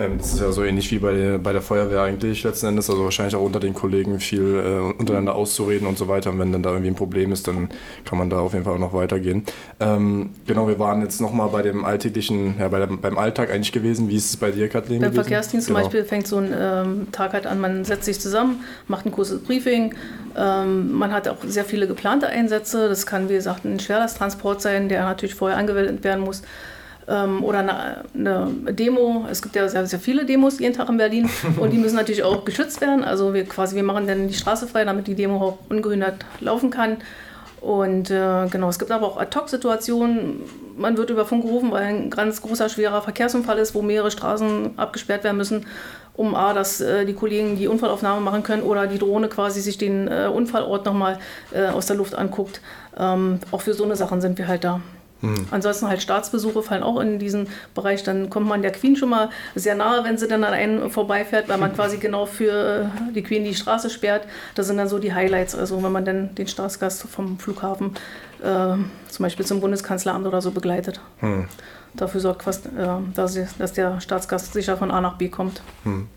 Ähm, das ist ja so ähnlich wie bei der, bei der Feuerwehr eigentlich letzten Endes, also wahrscheinlich auch unter den Kollegen viel äh, untereinander auszureden und so weiter. Und wenn dann da irgendwie ein Problem ist, dann kann man da auf jeden Fall auch noch weitergehen. Ähm, genau, wir waren jetzt nochmal bei dem alltäglichen, ja, bei der, beim Alltag eigentlich gewesen. Wie ist es bei dir, Kathleen? Beim gewesen? Verkehrsdienst genau. zum Beispiel fängt so ein ähm, Tag halt an, man setzt sich zusammen, macht ein kurzes Briefing. Ähm, man hat auch sehr viele geplante Einsätze. Das kann, wie gesagt, ein Schwerlasttransport sein, der natürlich vorher angewendet werden muss ähm, oder eine, eine, Demo. Es gibt ja sehr, sehr viele Demos jeden Tag in Berlin *laughs* und die müssen natürlich auch geschützt werden. Also wir quasi, wir machen dann die Straße frei, damit die Demo auch ungehindert laufen kann. Und äh, genau, es gibt aber auch Ad-Hoc-Situationen. Man wird über Funk gerufen, weil ein ganz großer, schwerer Verkehrsunfall ist, wo mehrere Straßen abgesperrt werden müssen, um A, dass äh, die Kollegen die Unfallaufnahme machen können oder die Drohne quasi sich den äh, Unfallort nochmal äh, aus der Luft anguckt. Ähm, auch für so eine Sachen sind wir halt da. Mhm. Ansonsten halt Staatsbesuche fallen auch in diesen Bereich. Dann kommt man der Queen schon mal sehr nahe, wenn sie dann an einen vorbeifährt, weil man *laughs* quasi genau für äh, die Queen die Straße sperrt. Das sind dann so die Highlights. Also wenn man dann den Staatsgast vom Flughafen äh, zum Beispiel zum Bundeskanzleramt oder so begleitet. Mhm. Dafür sorgt fast, äh, dass, dass, der Staatsgast sicher von A nach B kommt. Mhm.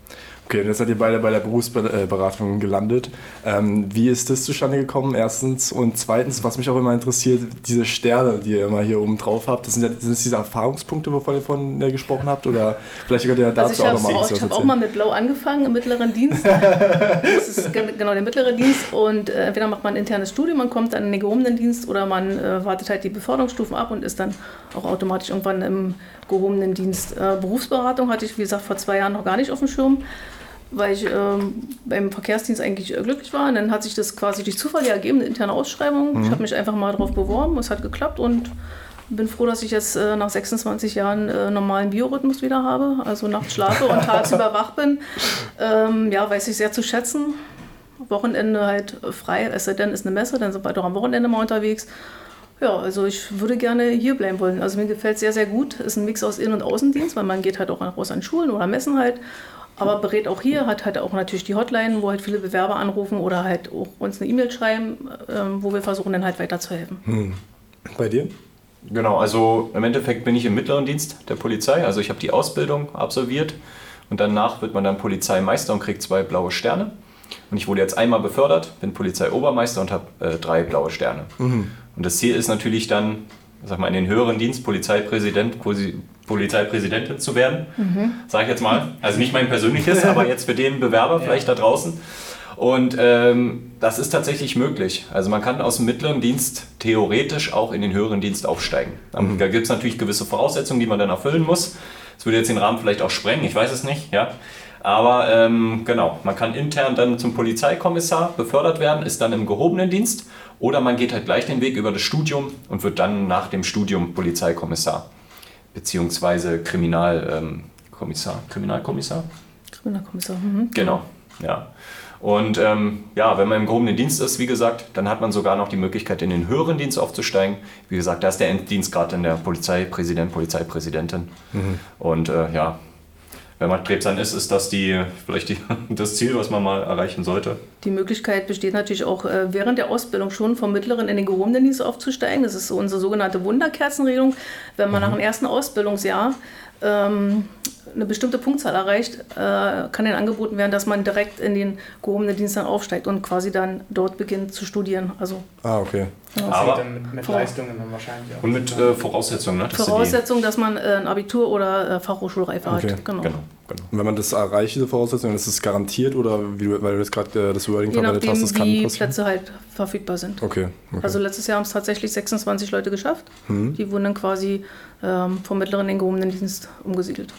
Okay, und jetzt seid ihr beide bei der Berufsberatung gelandet. Ähm, wie ist das zustande gekommen? Erstens und zweitens, was mich auch immer interessiert, diese Sterne, die ihr immer hier oben drauf habt, das sind, ja, sind das diese Erfahrungspunkte, wovon ihr von äh, gesprochen habt? Oder vielleicht könnt ihr dazu also auch nochmal was Ich habe auch mal mit Blau angefangen im mittleren Dienst. *laughs* das ist genau der mittlere Dienst und äh, entweder macht man ein internes Studium, man kommt dann in den gehobenen Dienst oder man äh, wartet halt die Beförderungsstufen ab und ist dann auch automatisch irgendwann im gehobenen Dienst. Äh, Berufsberatung hatte ich, wie gesagt, vor zwei Jahren noch gar nicht auf dem Schirm, weil ich ähm, beim Verkehrsdienst eigentlich äh, glücklich war. Und dann hat sich das quasi durch Zufall ergeben, eine interne Ausschreibung. Mhm. Ich habe mich einfach mal darauf beworben, es hat geklappt und bin froh, dass ich jetzt äh, nach 26 Jahren äh, normalen Biorhythmus wieder habe, also nachts schlafe und *laughs* tagsüber wach bin. Ähm, ja, weiß ich sehr zu schätzen. Wochenende halt frei, es sei denn, ist eine Messe, dann sind wir doch am Wochenende mal unterwegs. Ja, also ich würde gerne hier bleiben wollen. Also mir gefällt es sehr, sehr gut. Es ist ein Mix aus Innen- und Außendienst, weil man geht halt auch raus an Schulen oder Messen halt. Aber berät auch hier, hat halt auch natürlich die Hotline, wo halt viele Bewerber anrufen oder halt auch uns eine E-Mail schreiben, ähm, wo wir versuchen dann halt weiterzuhelfen. Hm. Bei dir? Genau, also im Endeffekt bin ich im mittleren Dienst der Polizei. Also ich habe die Ausbildung absolviert und danach wird man dann Polizeimeister und kriegt zwei blaue Sterne. Und ich wurde jetzt einmal befördert, bin Polizeiobermeister und habe äh, drei blaue Sterne. Und das Ziel ist natürlich dann, sag mal, in den höheren Dienst Polizeipräsident, Posi- Polizeipräsidentin zu werden. Sag ich jetzt mal. Also nicht mein persönliches, *laughs* aber jetzt für den Bewerber vielleicht da draußen. Und ähm, das ist tatsächlich möglich. Also man kann aus dem mittleren Dienst theoretisch auch in den höheren Dienst aufsteigen. Ähm, Da gibt es natürlich gewisse Voraussetzungen, die man dann erfüllen muss. Das würde jetzt den Rahmen vielleicht auch sprengen, ich weiß es nicht. Ja. Aber ähm, genau, man kann intern dann zum Polizeikommissar befördert werden, ist dann im gehobenen Dienst. Oder man geht halt gleich den Weg über das Studium und wird dann nach dem Studium Polizeikommissar. Beziehungsweise Kriminalkommissar. Ähm, Kommissar. Kriminalkommissar? Kriminalkommissar. Mhm. Genau, ja. Und ähm, ja, wenn man im gehobenen Dienst ist, wie gesagt, dann hat man sogar noch die Möglichkeit, in den höheren Dienst aufzusteigen. Wie gesagt, da ist der Enddienstgrad in der Polizeipräsident, Polizeipräsidentin. Und äh, ja, wenn man Krebsern ist, ist das die, vielleicht die, *laughs* das Ziel, was man mal erreichen sollte. Die Möglichkeit besteht natürlich auch äh, während der Ausbildung schon vom mittleren in den gehobenen Dienst aufzusteigen. Das ist unsere sogenannte Wunderkerzenregelung. Wenn man nach dem ersten Ausbildungsjahr ähm, eine bestimmte Punktzahl erreicht, äh, kann ihnen angeboten werden, dass man direkt in den gehobenen Dienst dann aufsteigt und quasi dann dort beginnt zu studieren. Also Ah, okay. Aber dann mit, mit Leistungen dann wahrscheinlich auch. und mit äh, Voraussetzungen, ne? dass Voraussetzung, dass man äh, ein Abitur oder äh, Fachhochschulreife Okay. hat. Genau. Genau, genau. Und wenn man das erreicht, diese Voraussetzungen, ist es garantiert oder wie du, weil du jetzt gerade äh, das Wording Je verwendet nachdem, hast, das kann wie passieren? Plätze halt verfügbar sind. Okay, okay. Also letztes Jahr haben es tatsächlich 26 Leute geschafft. Hm. Die wurden dann quasi vom mittleren in gehobenen Dienst umgesiedelt.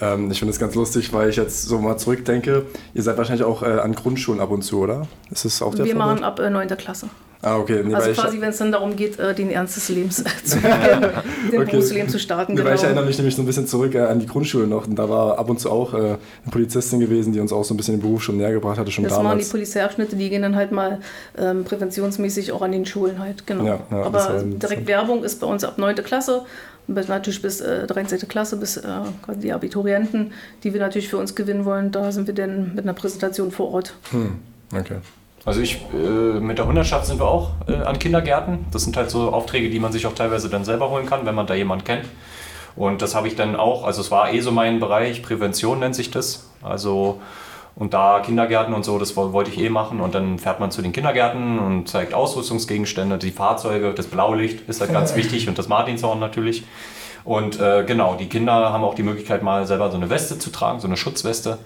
Ähm, ich finde es ganz lustig, weil ich jetzt so mal zurückdenke. Ihr seid wahrscheinlich auch äh, an Grundschulen ab und zu, oder? Ist das auch der Wir Fall? machen ab äh, 9. Klasse. Ah, okay. Nee, Also quasi, wenn es dann darum geht, äh, den Ernst des Lebens äh, *laughs* zu beginnen, den Okay. Berufsleben zu starten. Nee, weil ich genau. erinnere mich nämlich so ein bisschen zurück äh, an die Grundschule noch. Und da war ab und zu auch äh, eine Polizistin gewesen, die uns auch so ein bisschen den Beruf schon näher gebracht hatte, schon Das machen die damals. Polizeiabschnitte, die gehen dann halt mal ähm, präventionsmäßig auch an den Schulen halt, genau. Ja, ja, das Aber direkt Werbung ist bei uns ab 9. Klasse, natürlich bis äh, 13. Klasse, bis äh, quasi die Abiturienten, die wir natürlich für uns gewinnen wollen. Da sind wir dann mit einer Präsentation vor Ort. Hm, okay. Also ich, äh, mit der Hundertschaft sind wir auch äh, an Kindergärten. Das sind halt so Aufträge, die man sich auch teilweise dann selber holen kann, wenn man da jemanden kennt. Und das habe ich dann auch, also es war eh so mein Bereich, Prävention nennt sich das. Also und da Kindergärten und so, das woll- wollte ich eh machen. Und dann fährt man zu den Kindergärten und zeigt Ausrüstungsgegenstände, die Fahrzeuge, das Blaulicht ist halt ganz *laughs* wichtig und das Martinshorn natürlich. Und äh, genau, die Kinder haben auch die Möglichkeit, mal selber so eine Weste zu tragen, so eine Schutzweste.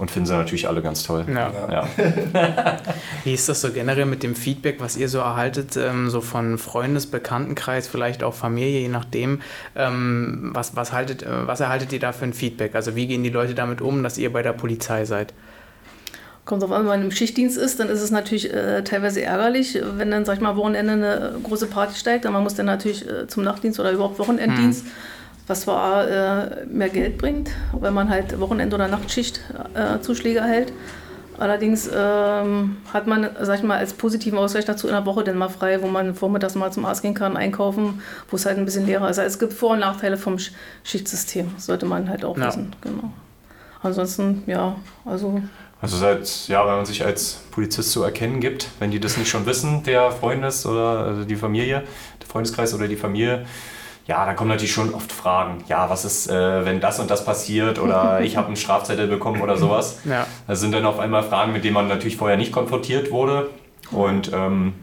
Und finden sie natürlich alle ganz toll. Ja. Ja. *laughs* Wie ist das so generell mit dem Feedback, was ihr so erhaltet, ähm, so von Freundes-, Bekanntenkreis, vielleicht auch Familie, je nachdem? Ähm, was, was, haltet, äh, was erhaltet ihr da für ein Feedback? Also wie gehen die Leute damit um, dass ihr bei der Polizei seid? Kommt drauf an, wenn man im Schichtdienst ist, dann ist es natürlich äh, teilweise ärgerlich, wenn dann, sag ich mal, Wochenende eine große Party steigt, dann man muss dann natürlich äh, zum Nachtdienst oder überhaupt Wochenenddienst, was zwar äh, mehr Geld bringt, wenn man halt Wochenend- oder Nachtschicht äh, Zuschläge erhält. Allerdings ähm, hat man, sag ich mal, als positiven Ausgleich dazu in der Woche dann mal frei, wo man vormittags mal zum Arzt gehen kann, einkaufen, wo es halt ein bisschen leerer ist. Also es gibt Vor- und Nachteile vom Sch- Schichtsystem, sollte man halt auch Ja. wissen. Genau. Ansonsten, ja, also Also seit, ja, wenn man sich als Polizist zu erkennen gibt, wenn die das nicht schon wissen, der Freundes- oder also die Familie, der Freundeskreis oder die Familie, ja, dann kommen natürlich schon oft Fragen. Ja, was ist, äh, wenn das und das passiert oder *laughs* ich habe einen Strafzettel bekommen oder sowas. Ja. Das sind dann auf einmal Fragen, mit denen man natürlich vorher nicht konfrontiert wurde. Und ähm,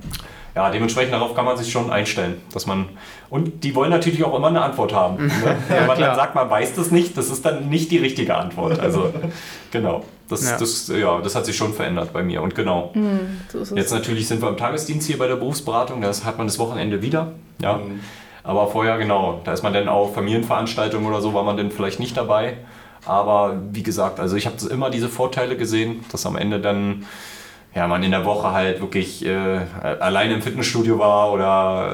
ja, dementsprechend darauf kann man sich schon einstellen, dass man und die wollen natürlich auch immer eine Antwort haben. *laughs* Ne? Wenn man klar. dann sagt, man weiß das nicht, das ist dann nicht die richtige Antwort. Also *laughs* genau, das, Ja. Das, ja, das hat sich schon verändert bei mir und genau. so ist es. Jetzt natürlich sind wir im Tagesdienst hier bei der Berufsberatung, das hat man das Wochenende wieder. Ja. Aber vorher, genau, da ist man dann auch Familienveranstaltungen oder so, war man dann vielleicht nicht dabei. Aber wie gesagt, also ich habe immer diese Vorteile gesehen, dass am Ende dann ja, man in der Woche halt wirklich äh, alleine im Fitnessstudio war oder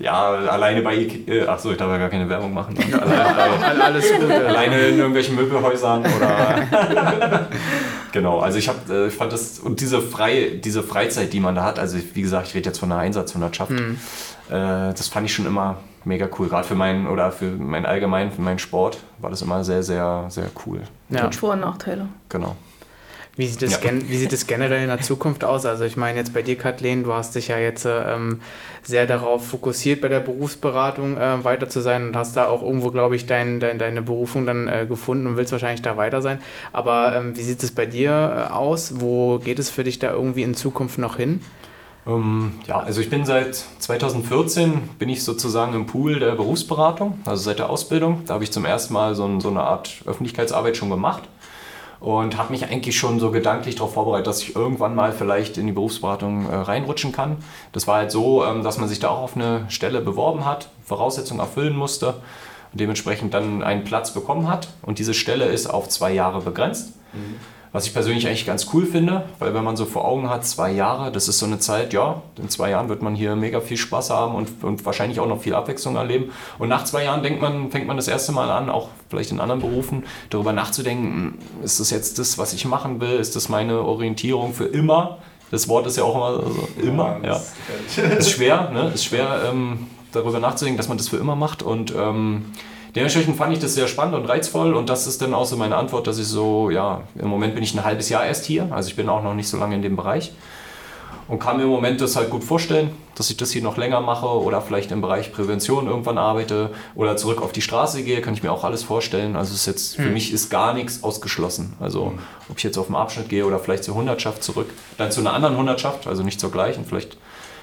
äh, ja, alleine bei Ikea. Äh, achso, ich darf ja gar keine Werbung machen. *laughs* alleine, alleine in irgendwelchen Möbelhäusern oder. *laughs* genau, also ich, hab, äh, ich fand das. Und diese, frei, diese Freizeit, die man da hat, also wie gesagt, ich rede jetzt von einer Einsatzhundertschaft, äh, das fand ich schon immer mega cool. Gerade für meinen oder für meinen allgemeinen, für meinen Sport war das immer sehr, sehr, sehr cool. Ja. Mit Vor- und Nachteile. Genau. Wie sieht, das Ja. wie sieht es generell in der Zukunft aus? Also ich meine jetzt bei dir, Kathleen, du hast dich ja jetzt ähm, sehr darauf fokussiert, bei der Berufsberatung äh, weiter zu sein und hast da auch irgendwo, glaube ich, dein, dein, deine Berufung dann äh, gefunden und willst wahrscheinlich da weiter sein. Aber ähm, wie sieht es bei dir äh, aus? Wo geht es für dich da irgendwie in Zukunft noch hin? Ähm, ja, also ich bin seit 2014 bin ich sozusagen im Pool der Berufsberatung, also seit der Ausbildung. Da habe ich zum ersten Mal so, so eine Art Öffentlichkeitsarbeit schon gemacht und habe mich eigentlich schon so gedanklich darauf vorbereitet, dass ich irgendwann mal vielleicht in die Berufsberatung äh, reinrutschen kann. Das war halt so, ähm, dass man sich da auch auf eine Stelle beworben hat, Voraussetzungen erfüllen musste und dementsprechend dann einen Platz bekommen hat. Und diese Stelle ist auf zwei Jahre begrenzt. Was ich persönlich eigentlich ganz cool finde, weil wenn man so vor Augen hat, zwei Jahre, das ist so eine Zeit, ja, in zwei Jahren wird man hier mega viel Spaß haben und, und wahrscheinlich auch noch viel Abwechslung erleben. Und nach zwei Jahren denkt man, fängt man das erste Mal an, auch vielleicht in anderen Berufen, darüber nachzudenken, hm, ist das jetzt das, was ich machen will? Ist das meine Orientierung für immer? Das Wort ist ja auch immer so, immer, ja. Ist schwer, ne? Ist schwer, ähm, darüber nachzudenken, dass man das für immer macht und ähm, Dementsprechend fand ich das sehr spannend und reizvoll und das ist dann auch so meine Antwort, dass ich so, ja, im Moment bin ich ein halbes Jahr erst hier, also ich bin auch noch nicht so lange in dem Bereich und kann mir im Moment das halt gut vorstellen, dass ich das hier noch länger mache oder vielleicht im Bereich Prävention irgendwann arbeite oder zurück auf die Straße gehe, kann ich mir auch alles vorstellen. Also es ist jetzt, für mich ist gar nichts ausgeschlossen. Also ob ich jetzt auf den Abschnitt gehe oder vielleicht zur Hundertschaft zurück, dann zu einer anderen Hundertschaft, also nicht zur gleichen, vielleicht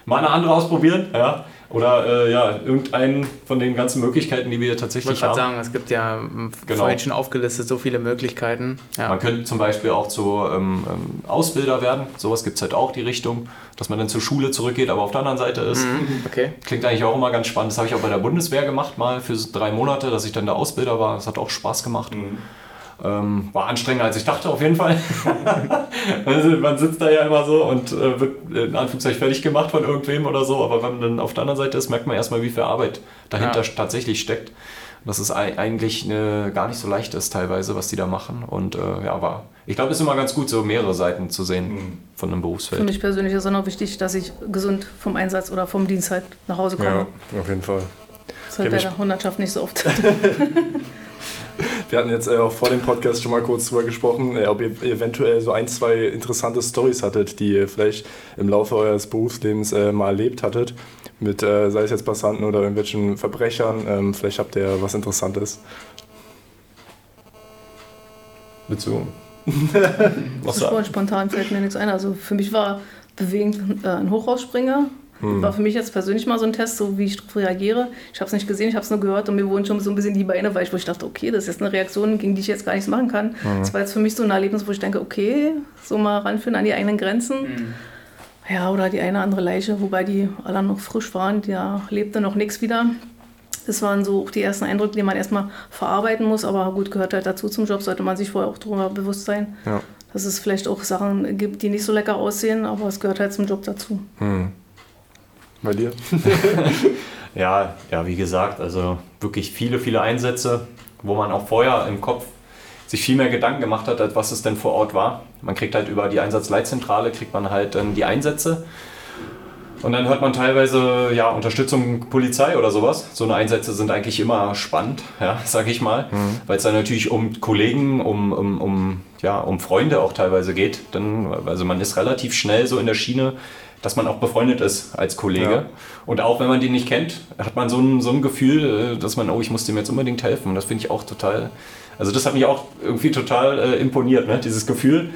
mal eine andere ausprobieren, ja. Oder äh, ja, irgendeinen von den ganzen Möglichkeiten, die wir Ich tatsächlich wollte gerade haben. sagen, es gibt ja ähm, Genau. vorhin schon aufgelistet so viele Möglichkeiten. Ja. Man könnte zum Beispiel auch zu ähm, ähm, Ausbilder werden. Sowas gibt es halt auch, die Richtung, dass man dann zur Schule zurückgeht, aber auf der anderen Seite ist. Mhm, Okay. Klingt eigentlich auch immer ganz spannend. Das habe ich auch bei der Bundeswehr gemacht, mal für drei Monate, dass ich dann der Ausbilder war. Das hat auch Spaß gemacht. Ähm, war anstrengender als ich dachte, auf jeden Fall. *laughs* also man sitzt da ja immer so und äh, wird in Anführungszeichen fertig gemacht von irgendwem oder so. Aber wenn man dann auf der anderen Seite ist, merkt man erstmal, wie viel Arbeit dahinter Ja. tatsächlich steckt. Und Dass es ei- eigentlich äh, gar nicht so leicht ist, teilweise, was die da machen. Und äh, ja, aber ich glaube, es ist immer ganz gut, so mehrere Seiten zu sehen von einem Für Berufsfeld. mich persönlich ist es noch wichtig, dass ich gesund vom Einsatz oder vom Dienst halt nach Hause komme. Ja, auf jeden Fall. Das ist halt bei der Hundertschaft nicht so oft. *laughs* *laughs* Wir hatten jetzt äh, auch vor dem Podcast schon mal kurz drüber gesprochen, äh, ob ihr eventuell so ein, zwei interessante Stories hattet, die ihr vielleicht im Laufe eures Berufslebens äh, mal erlebt hattet. Mit, sei es jetzt Passanten oder irgendwelchen Verbrechern. Ähm, vielleicht habt ihr was Interessantes. Willst du *laughs* was So spontan fällt mir nichts ein. Also für mich war bewegend ein Hochhausspringer. Hm. War für mich jetzt persönlich mal so ein Test, so wie ich darauf reagiere. Ich habe es nicht gesehen, ich habe es nur gehört und mir wurden schon so ein bisschen die Beine weich, wo ich dachte, okay, das ist jetzt eine Reaktion, gegen die ich jetzt gar nichts machen kann. Hm. Das war jetzt für mich so ein Erlebnis, wo ich denke, okay, so mal ranführen an die eigenen Grenzen. Ja, oder die eine andere Leiche, wobei die alle noch frisch waren, da lebte noch nichts wieder. Das waren so auch die ersten Eindrücke, die man erstmal verarbeiten muss, aber gut, gehört halt dazu zum Job, sollte man sich vorher auch darüber bewusst sein, Ja. dass es vielleicht auch Sachen gibt, die nicht so lecker aussehen, aber es gehört halt zum Job dazu. Hm. Bei dir? *laughs* Ja, ja, wie gesagt, also wirklich viele, viele Einsätze, wo man auch vorher im Kopf sich viel mehr Gedanken gemacht hat, als was es denn vor Ort war. Man kriegt halt über die Einsatzleitzentrale, kriegt man halt dann die Einsätze. Und dann hört man teilweise ja, Unterstützung Polizei oder sowas. So eine Einsätze sind eigentlich immer spannend, ja, *laughs* sag ich mal. Weil es dann natürlich um Kollegen, um, um, um, ja, um Freunde auch teilweise geht. Dann, also man ist relativ schnell so in der Schiene, dass man auch befreundet ist als Kollege. Ja. Und auch wenn man den nicht kennt, hat man so ein, so ein Gefühl, äh, dass man, oh, ich muss dem jetzt unbedingt helfen. Und das finde ich auch total, also das hat mich auch irgendwie total äh, imponiert, ne? dieses Gefühl,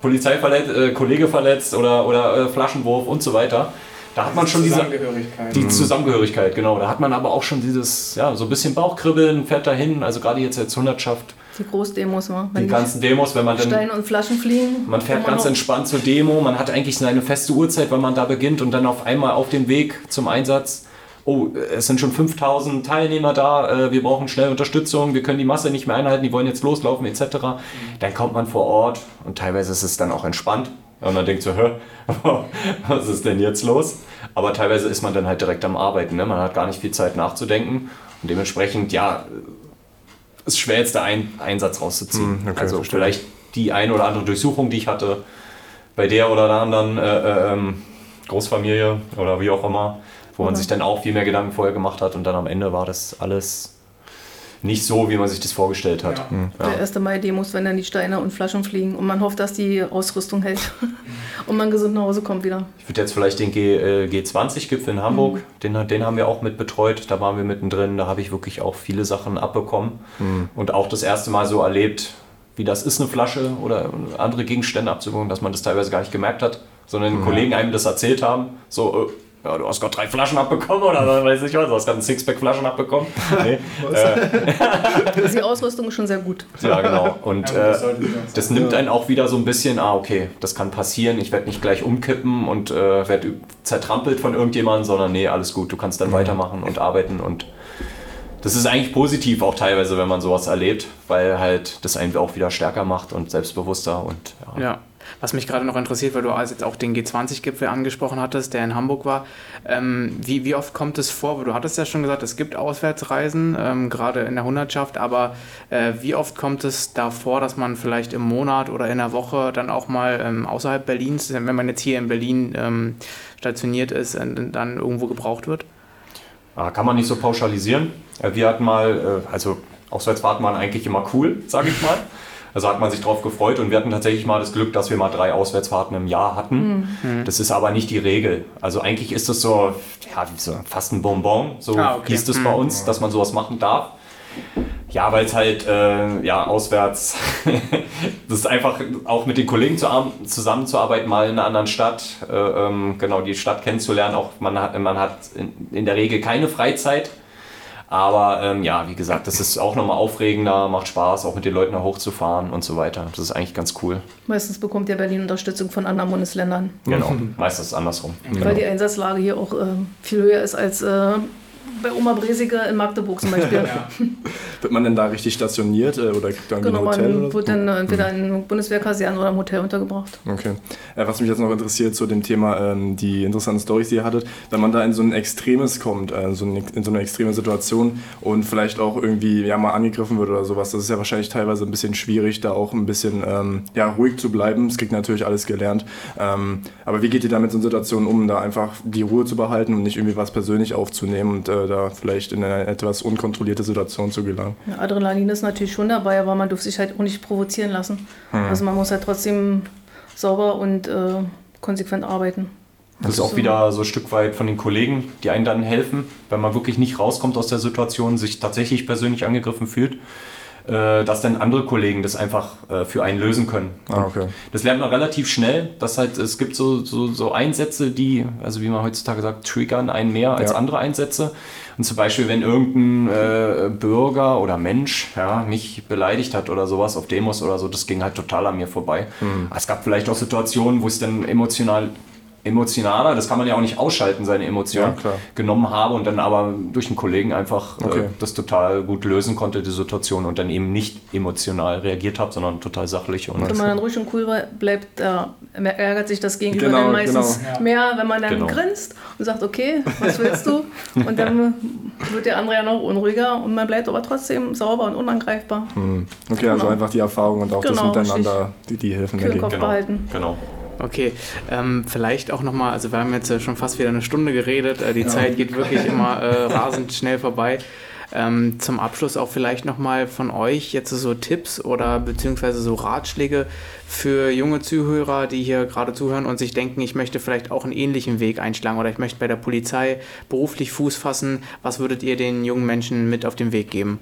Polizei verletzt, äh, Kollege verletzt oder, oder äh, Flaschenwurf und so weiter. Da hat man schon diese, Zusammengehörigkeit. die Zusammengehörigkeit, genau. Da hat man aber auch schon dieses, ja, so ein bisschen Bauchkribbeln, fährt dahin. Also gerade jetzt als Hundertschaft, Die Großdemos, ne? die ganzen Demos, wenn man dann Steine und Flaschen fliegen. man fährt kann ganz entspannt zur Demo, man hat eigentlich seine feste Uhrzeit, wann man da beginnt und dann auf einmal auf dem Weg zum Einsatz, oh, es sind schon 5000 Teilnehmer da, äh, wir brauchen schnell Unterstützung, wir können die Masse nicht mehr einhalten, die wollen jetzt loslaufen etc. Dann kommt man vor Ort und teilweise ist es dann auch entspannt und man denkt so, hä, *laughs* was ist denn jetzt los? Aber teilweise ist man dann halt direkt am Arbeiten, ne? man hat gar nicht viel Zeit nachzudenken und dementsprechend, ja, ist schwer jetzt da ein Einsatz rauszuziehen. Hm, okay, also verstehe. vielleicht die ein oder andere Durchsuchung, die ich hatte, bei der oder der anderen äh, äh, ähm, Großfamilie oder wie auch immer, wo man Oder- sich dann auch viel mehr Gedanken vorher gemacht hat und dann am Ende war das alles nicht so, wie man sich das vorgestellt hat. Ja. Ja. Der 1. Mai-Demos, wenn dann die Steine und Flaschen fliegen und man hofft, dass die Ausrüstung hält *laughs* und man gesund nach Hause kommt wieder. Ich würde jetzt vielleicht den G, äh, G20-Gipfel in Hamburg, den, den haben wir auch mit betreut, da waren wir mittendrin, da habe ich wirklich auch viele Sachen abbekommen und auch das erste Mal so erlebt, wie das ist, eine Flasche oder andere Gegenstände abzubekommen, dass man das teilweise gar nicht gemerkt hat, sondern die Kollegen einem das erzählt haben, so, äh, ja, du hast gerade drei Flaschen abbekommen oder weiß ich was, du hast gerade ein Sixpack Flaschen abbekommen. *laughs* Nee, äh, *laughs* Die Ausrüstung ist schon sehr gut. ja, genau. Und Ja, das äh, das nimmt einen auch wieder so ein bisschen, ah, okay, das kann passieren, ich werde nicht gleich umkippen und äh, werde zertrampelt von irgendjemandem, sondern nee, alles gut, du kannst dann weitermachen und arbeiten und das ist eigentlich positiv auch teilweise, wenn man sowas erlebt, weil halt das einen auch wieder stärker macht und selbstbewusster und ja. Ja. Was mich gerade noch interessiert, weil du also jetzt auch den G20-Gipfel angesprochen hattest, der in Hamburg war. Ähm, wie, wie oft kommt es vor? Du hattest ja schon gesagt, es gibt Auswärtsreisen, ähm, gerade in der Hundertschaft, aber äh, wie oft kommt es da vor, dass man vielleicht im Monat oder in der Woche dann auch mal ähm, außerhalb Berlins, wenn man jetzt hier in Berlin ähm, stationiert ist, äh, dann irgendwo gebraucht wird? Ah, Kann man nicht so pauschalisieren. Äh, Wir hatten mal, äh, also Auswärtsfahrten waren eigentlich immer cool, sage ich mal. Also hat man sich drauf gefreut und wir hatten tatsächlich mal das Glück, dass wir mal drei Auswärtsfahrten im Jahr hatten. Das ist aber nicht die Regel. Also eigentlich ist das so, ja, wie so fast ein Bonbon, so Ah, okay. hieß es bei uns, dass man sowas machen darf. Ja, weil es halt äh, ja, auswärts, *laughs* das ist einfach auch mit den Kollegen zu, zusammenzuarbeiten, mal in einer anderen Stadt, äh, ähm, genau die Stadt kennenzulernen. Auch man hat, man hat in, in der Regel keine Freizeit. Aber ähm, ja, wie gesagt, das ist auch nochmal aufregender, macht Spaß, auch mit den Leuten da hochzufahren und so weiter. Das ist eigentlich ganz cool. Meistens bekommt ja Berlin Unterstützung von anderen Bundesländern, Genau, meistens andersrum. weil die Einsatzlage hier auch äh, viel höher ist als äh, bei Oma Bresige in Magdeburg zum Beispiel. *laughs* Wird man denn da richtig stationiert äh, oder kriegt man irgendwie Genau, ein Hotel? man Oder so? wird dann äh, entweder in Bundeswehrkasernen oder im Hotel untergebracht. Okay. Äh, was mich jetzt noch interessiert zu dem Thema, ähm, die interessanten Storys, die ihr hattet, wenn man da in so ein Extremes kommt, in so eine extreme Situation und vielleicht auch irgendwie ja, mal angegriffen wird oder sowas, das ist ja wahrscheinlich teilweise ein bisschen schwierig, da auch ein bisschen ähm, ja, ruhig zu bleiben. Das kriegt natürlich alles gelernt. Ähm, aber wie geht ihr da mit so Situationen um, da einfach die Ruhe zu behalten und nicht irgendwie was persönlich aufzunehmen und äh, da vielleicht in eine etwas unkontrollierte Situation zu gelangen? Ja, Adrenalin ist natürlich schon dabei, aber man dürfte sich halt auch nicht provozieren lassen. Also man muss halt trotzdem sauber und äh, konsequent arbeiten. Das ist auch wieder so ein Stück weit von den Kollegen, die einen dann helfen, wenn man wirklich nicht rauskommt aus der Situation, sich tatsächlich persönlich angegriffen fühlt, dass dann andere Kollegen das einfach äh, für einen lösen können. Ah, okay. Das lernt man relativ schnell, dass halt, es gibt so, so, so Einsätze, die, also wie man heutzutage sagt, triggern einen mehr als Ja. andere Einsätze. Und zum Beispiel, wenn irgendein äh, Bürger oder Mensch ja, mich beleidigt hat oder sowas auf Demos oder so, das ging halt total an mir vorbei. Hm. Es gab vielleicht auch Situationen, wo es dann emotional emotionaler, das kann man ja auch nicht ausschalten, seine Emotionen, Ja, genommen habe und dann aber durch einen Kollegen einfach Okay. äh, das total gut lösen konnte, die Situation und dann eben nicht emotional reagiert habe, sondern total sachlich und Wenn man dann ruhig und cool bleibt, äh, ärgert sich das Gegenüber Genau, dann meistens genau. Mehr, wenn man dann Genau. grinst und sagt, okay, was willst du? *laughs* Und dann wird der andere ja noch unruhiger und man bleibt aber trotzdem sauber und unangreifbar. Hm. Okay, also Genau. einfach die Erfahrung und auch Genau, das Miteinander, die, die helfen dagegen. Kopf behalten. Genau. Okay, ähm, vielleicht auch nochmal, also wir haben jetzt äh, schon fast wieder eine Stunde geredet, äh, die Zeit geht wirklich *laughs* immer äh, rasend schnell vorbei. Ähm, zum Abschluss auch vielleicht nochmal von euch jetzt so Tipps oder beziehungsweise so Ratschläge für junge Zuhörer, die hier gerade zuhören und sich denken, ich möchte vielleicht auch einen ähnlichen Weg einschlagen oder ich möchte bei der Polizei beruflich Fuß fassen. Was würdet ihr den jungen Menschen mit auf den Weg geben?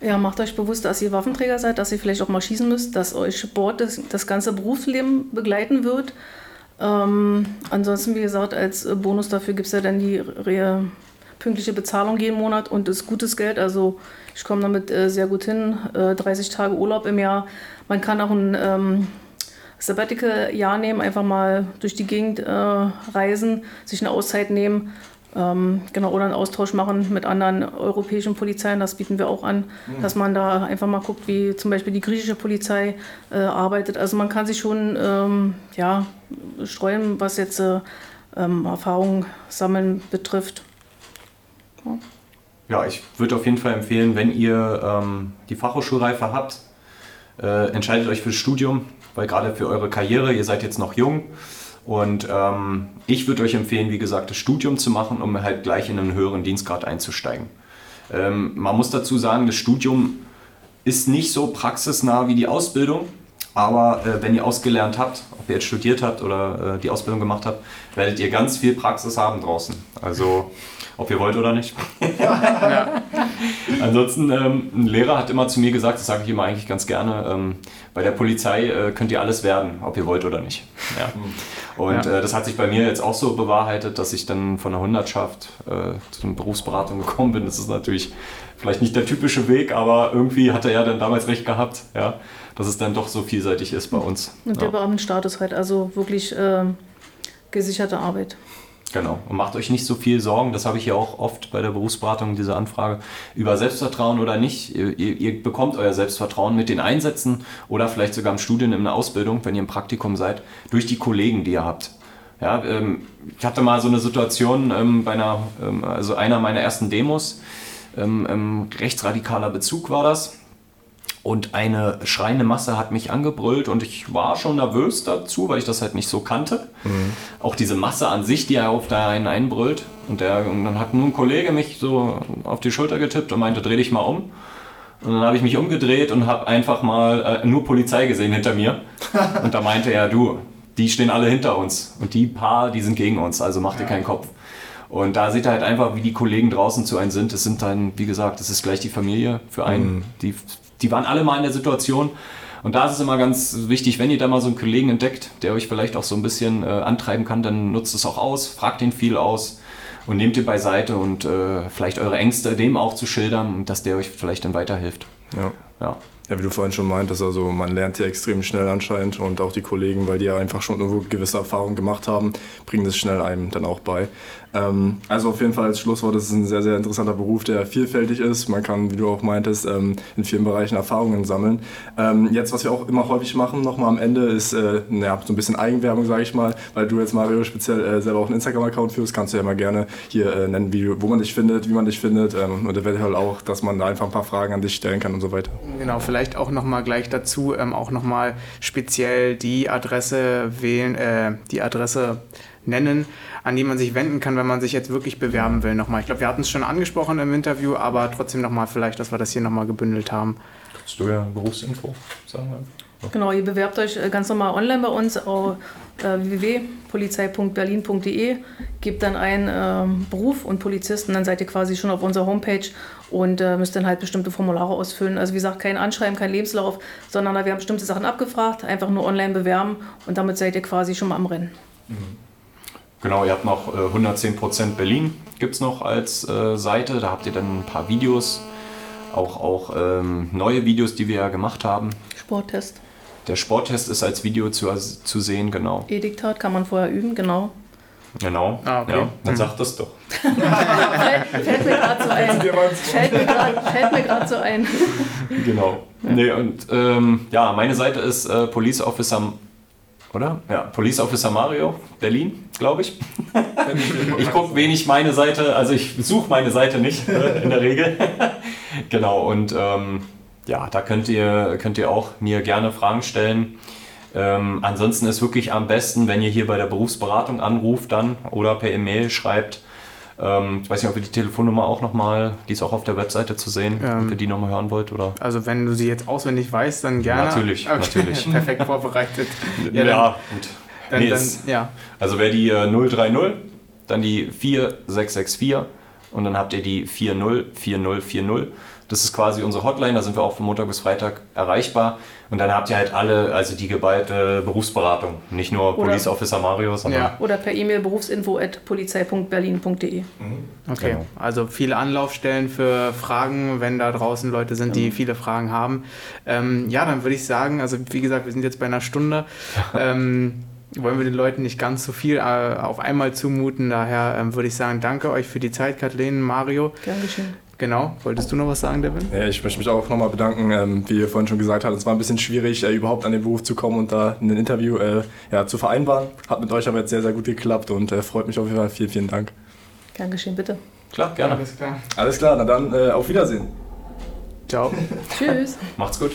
Ja, macht euch bewusst, dass ihr Waffenträger seid, dass ihr vielleicht auch mal schießen müsst, dass euch Sport das, das ganze Berufsleben begleiten wird. Ähm, ansonsten, wie gesagt, als Bonus dafür gibt es ja dann die re pünktliche Bezahlung jeden Monat und ist gutes Geld. Also ich komme damit äh, sehr gut hin. Äh, 30 Tage Urlaub im Jahr. Man kann auch ein ähm, Sabbatical-Jahr nehmen, einfach mal durch die Gegend äh, reisen, sich eine Auszeit nehmen. Ähm, genau, oder einen Austausch machen mit anderen europäischen Polizeien, das bieten wir auch an, dass man da einfach mal guckt, wie zum Beispiel die griechische Polizei äh, arbeitet. Also man kann sich schon ähm, ja, streuen, was jetzt äh, ähm, Erfahrungen sammeln betrifft. Ja, ich würde auf jeden Fall empfehlen, wenn ihr ähm, die Fachhochschulreife habt, äh, entscheidet euch fürs Studium, weil gerade für eure Karriere, ihr seid jetzt noch jung. Und ähm, ich würde euch empfehlen, wie gesagt, das Studium zu machen, um halt gleich in einen höheren Dienstgrad einzusteigen. Ähm, man muss dazu sagen, das Studium ist nicht so praxisnah wie die Ausbildung. Aber äh, wenn ihr ausgelernt habt, ob ihr jetzt studiert habt oder äh, die Ausbildung gemacht habt, werdet ihr ganz viel Praxis haben draußen. Also ob ihr wollt oder nicht. ja. *laughs* Ansonsten, ähm, ein Lehrer hat immer zu mir gesagt, das sage ich immer eigentlich ganz gerne, ähm, bei der Polizei äh, könnt ihr alles werden, ob ihr wollt oder nicht. Ja. Und ja. äh, das hat sich bei mir jetzt auch so bewahrheitet, dass ich dann von der Hundertschaft äh, zu einer Berufsberatung gekommen bin. Das ist natürlich vielleicht nicht der typische Weg, aber irgendwie hat er ja dann damals recht gehabt. Ja dass es dann doch so vielseitig ist bei uns. Und der ja. Beamtenstatus halt, also wirklich äh, gesicherte Arbeit. Genau. Und macht euch nicht so viel Sorgen, das habe ich ja auch oft bei der Berufsberatung, diese Anfrage, über Selbstvertrauen oder nicht. Ihr, ihr, bekommt euer Selbstvertrauen mit den Einsätzen oder vielleicht sogar im Studium, in der Ausbildung, wenn ihr im Praktikum seid, durch die Kollegen, die ihr habt. Ja, ähm, ich hatte mal so eine Situation ähm, bei einer, ähm, also einer meiner ersten Demos, ähm, ähm, rechtsradikaler Bezug war das und eine schreiende Masse hat mich angebrüllt und ich war schon nervös dazu, weil ich das halt nicht so kannte. Mhm. Auch diese Masse an sich, die auf da einen einbrüllt. Und, der, und dann hat nun ein Kollege mich so auf die Schulter getippt und meinte, dreh dich mal um. Und dann habe ich mich umgedreht und habe einfach mal äh, nur Polizei gesehen hinter mir. *laughs* und da meinte er, du, die stehen alle hinter uns. Und die paar, die sind gegen uns, also mach dir keinen Kopf. Und da seht ihr halt einfach, wie die Kollegen draußen zu einem sind. Es sind dann, wie gesagt, es ist gleich die Familie für einen. Mhm. Die die waren alle mal in der Situation. Und da ist es immer ganz wichtig, wenn ihr da mal so einen Kollegen entdeckt, der euch vielleicht auch so ein bisschen äh, antreiben kann, dann nutzt es auch aus, fragt ihn viel aus und nehmt ihn beiseite und äh, vielleicht eure Ängste dem auch zu schildern, dass der euch vielleicht dann weiterhilft. Ja. ja. Ja, wie du vorhin schon meintest, also man lernt hier extrem schnell anscheinend und auch die Kollegen, weil die ja einfach schon irgendwo gewisse Erfahrungen gemacht haben, bringen das schnell einem dann auch bei. Ähm, also auf jeden Fall als Schlusswort, ist ein sehr, sehr interessanter Beruf, der vielfältig ist. Man kann, wie du auch meintest, ähm, in vielen Bereichen Erfahrungen sammeln. Ähm, jetzt, was wir auch immer häufig machen, nochmal am Ende, ist äh, ja, so ein bisschen Eigenwerbung, sage ich mal, weil du jetzt, Mario, speziell äh, selber auch einen Instagram-Account führst, kannst du ja mal gerne hier äh, nennen, wie, wo man dich findet, wie man dich findet und eventuell auch, dass man da einfach ein paar Fragen an dich stellen kann und so weiter. Genau, vielleicht auch nochmal gleich dazu, ähm, auch nochmal speziell die Adresse wählen, äh, die Adresse nennen, an die man sich wenden kann, wenn man sich jetzt wirklich bewerben will nochmal. Ich glaube, wir hatten es schon angesprochen im Interview, aber trotzdem nochmal vielleicht, dass wir das hier nochmal gebündelt haben. Kannst du ja Berufsinfo sagen? Okay. Genau, ihr bewerbt euch äh, ganz normal online bei uns auf äh, www.polizei.berlin.de, gebt dann ein äh, Beruf und Polizisten, dann seid ihr quasi schon auf unserer Homepage und äh, müsst dann halt bestimmte Formulare ausfüllen. Also wie gesagt, kein Anschreiben, kein Lebenslauf, sondern wir haben bestimmte Sachen abgefragt, einfach nur online bewerben und damit seid ihr quasi schon mal am Rennen. Mhm. Genau, ihr habt noch äh, 110% Berlin, gibt es noch als äh, Seite. Da habt ihr dann ein paar Videos, auch, auch ähm, neue Videos, die wir ja gemacht haben. Sporttest. Der Sporttest ist als Video zu, zu sehen, genau. E-Diktat kann man vorher üben, genau. Genau. Ah, okay. ja, dann mhm. sag das doch. *laughs* fällt, mir gerade so ein. Fällt mir gerade so ein. Genau. Ja. Nee, und ähm, ja, meine Seite ist äh, Police Officer oder? Ja, Police Officer Mario, Berlin, glaube ich. *laughs* ich gucke wenig meine Seite, also ich suche meine Seite nicht äh, in der Regel. *laughs* genau, und ähm, ja, da könnt ihr, könnt ihr auch mir gerne Fragen stellen. Ähm, ansonsten ist wirklich am besten, wenn ihr hier bei der Berufsberatung anruft dann oder per E-Mail schreibt, ähm, ich weiß nicht, ob ihr die Telefonnummer auch nochmal, die ist auch auf der Webseite zu sehen, ähm, ob ihr die nochmal hören wollt. Oder? Also wenn du sie jetzt auswendig weißt, dann gerne. Natürlich, okay. natürlich. *laughs* Perfekt vorbereitet. Ja, ja gut. Dann, nee, dann, ja. Also wäre die äh, 030, dann die 4664 und dann habt ihr die 404040. Das ist quasi unsere Hotline, da sind wir auch von Montag bis Freitag erreichbar. Und dann habt ihr halt alle, also die geballte Berufsberatung. Nicht nur oder, Police Officer Mario, sondern. Ja. Oder per E-Mail berufsinfo.polizei.berlin.de. Mhm. Okay, genau. also viele Anlaufstellen für Fragen, wenn da draußen Leute sind, die mhm. viele Fragen haben. Ähm, ja, dann würde ich sagen, also wie gesagt, wir sind jetzt bei einer Stunde. *laughs* ähm, wollen wir den Leuten nicht ganz so viel äh, auf einmal zumuten. Daher ähm, würde ich sagen, danke euch für die Zeit, Kathleen, Mario. Gern geschehen. Genau. Wolltest du noch was sagen, Devin? Ja, ich möchte mich auch nochmal bedanken. Ähm, wie ihr vorhin schon gesagt habt, es war ein bisschen schwierig, äh, überhaupt an den Beruf zu kommen und da ein Interview äh, ja, zu vereinbaren. Hat mit euch aber jetzt sehr, sehr gut geklappt und äh, freut mich auf jeden Fall. Vielen, vielen Dank. Gern geschehen, bitte. Klar, gerne. Alles klar. Alles klar, na dann äh, auf Wiedersehen. Ciao. *laughs* Tschüss. Macht's gut.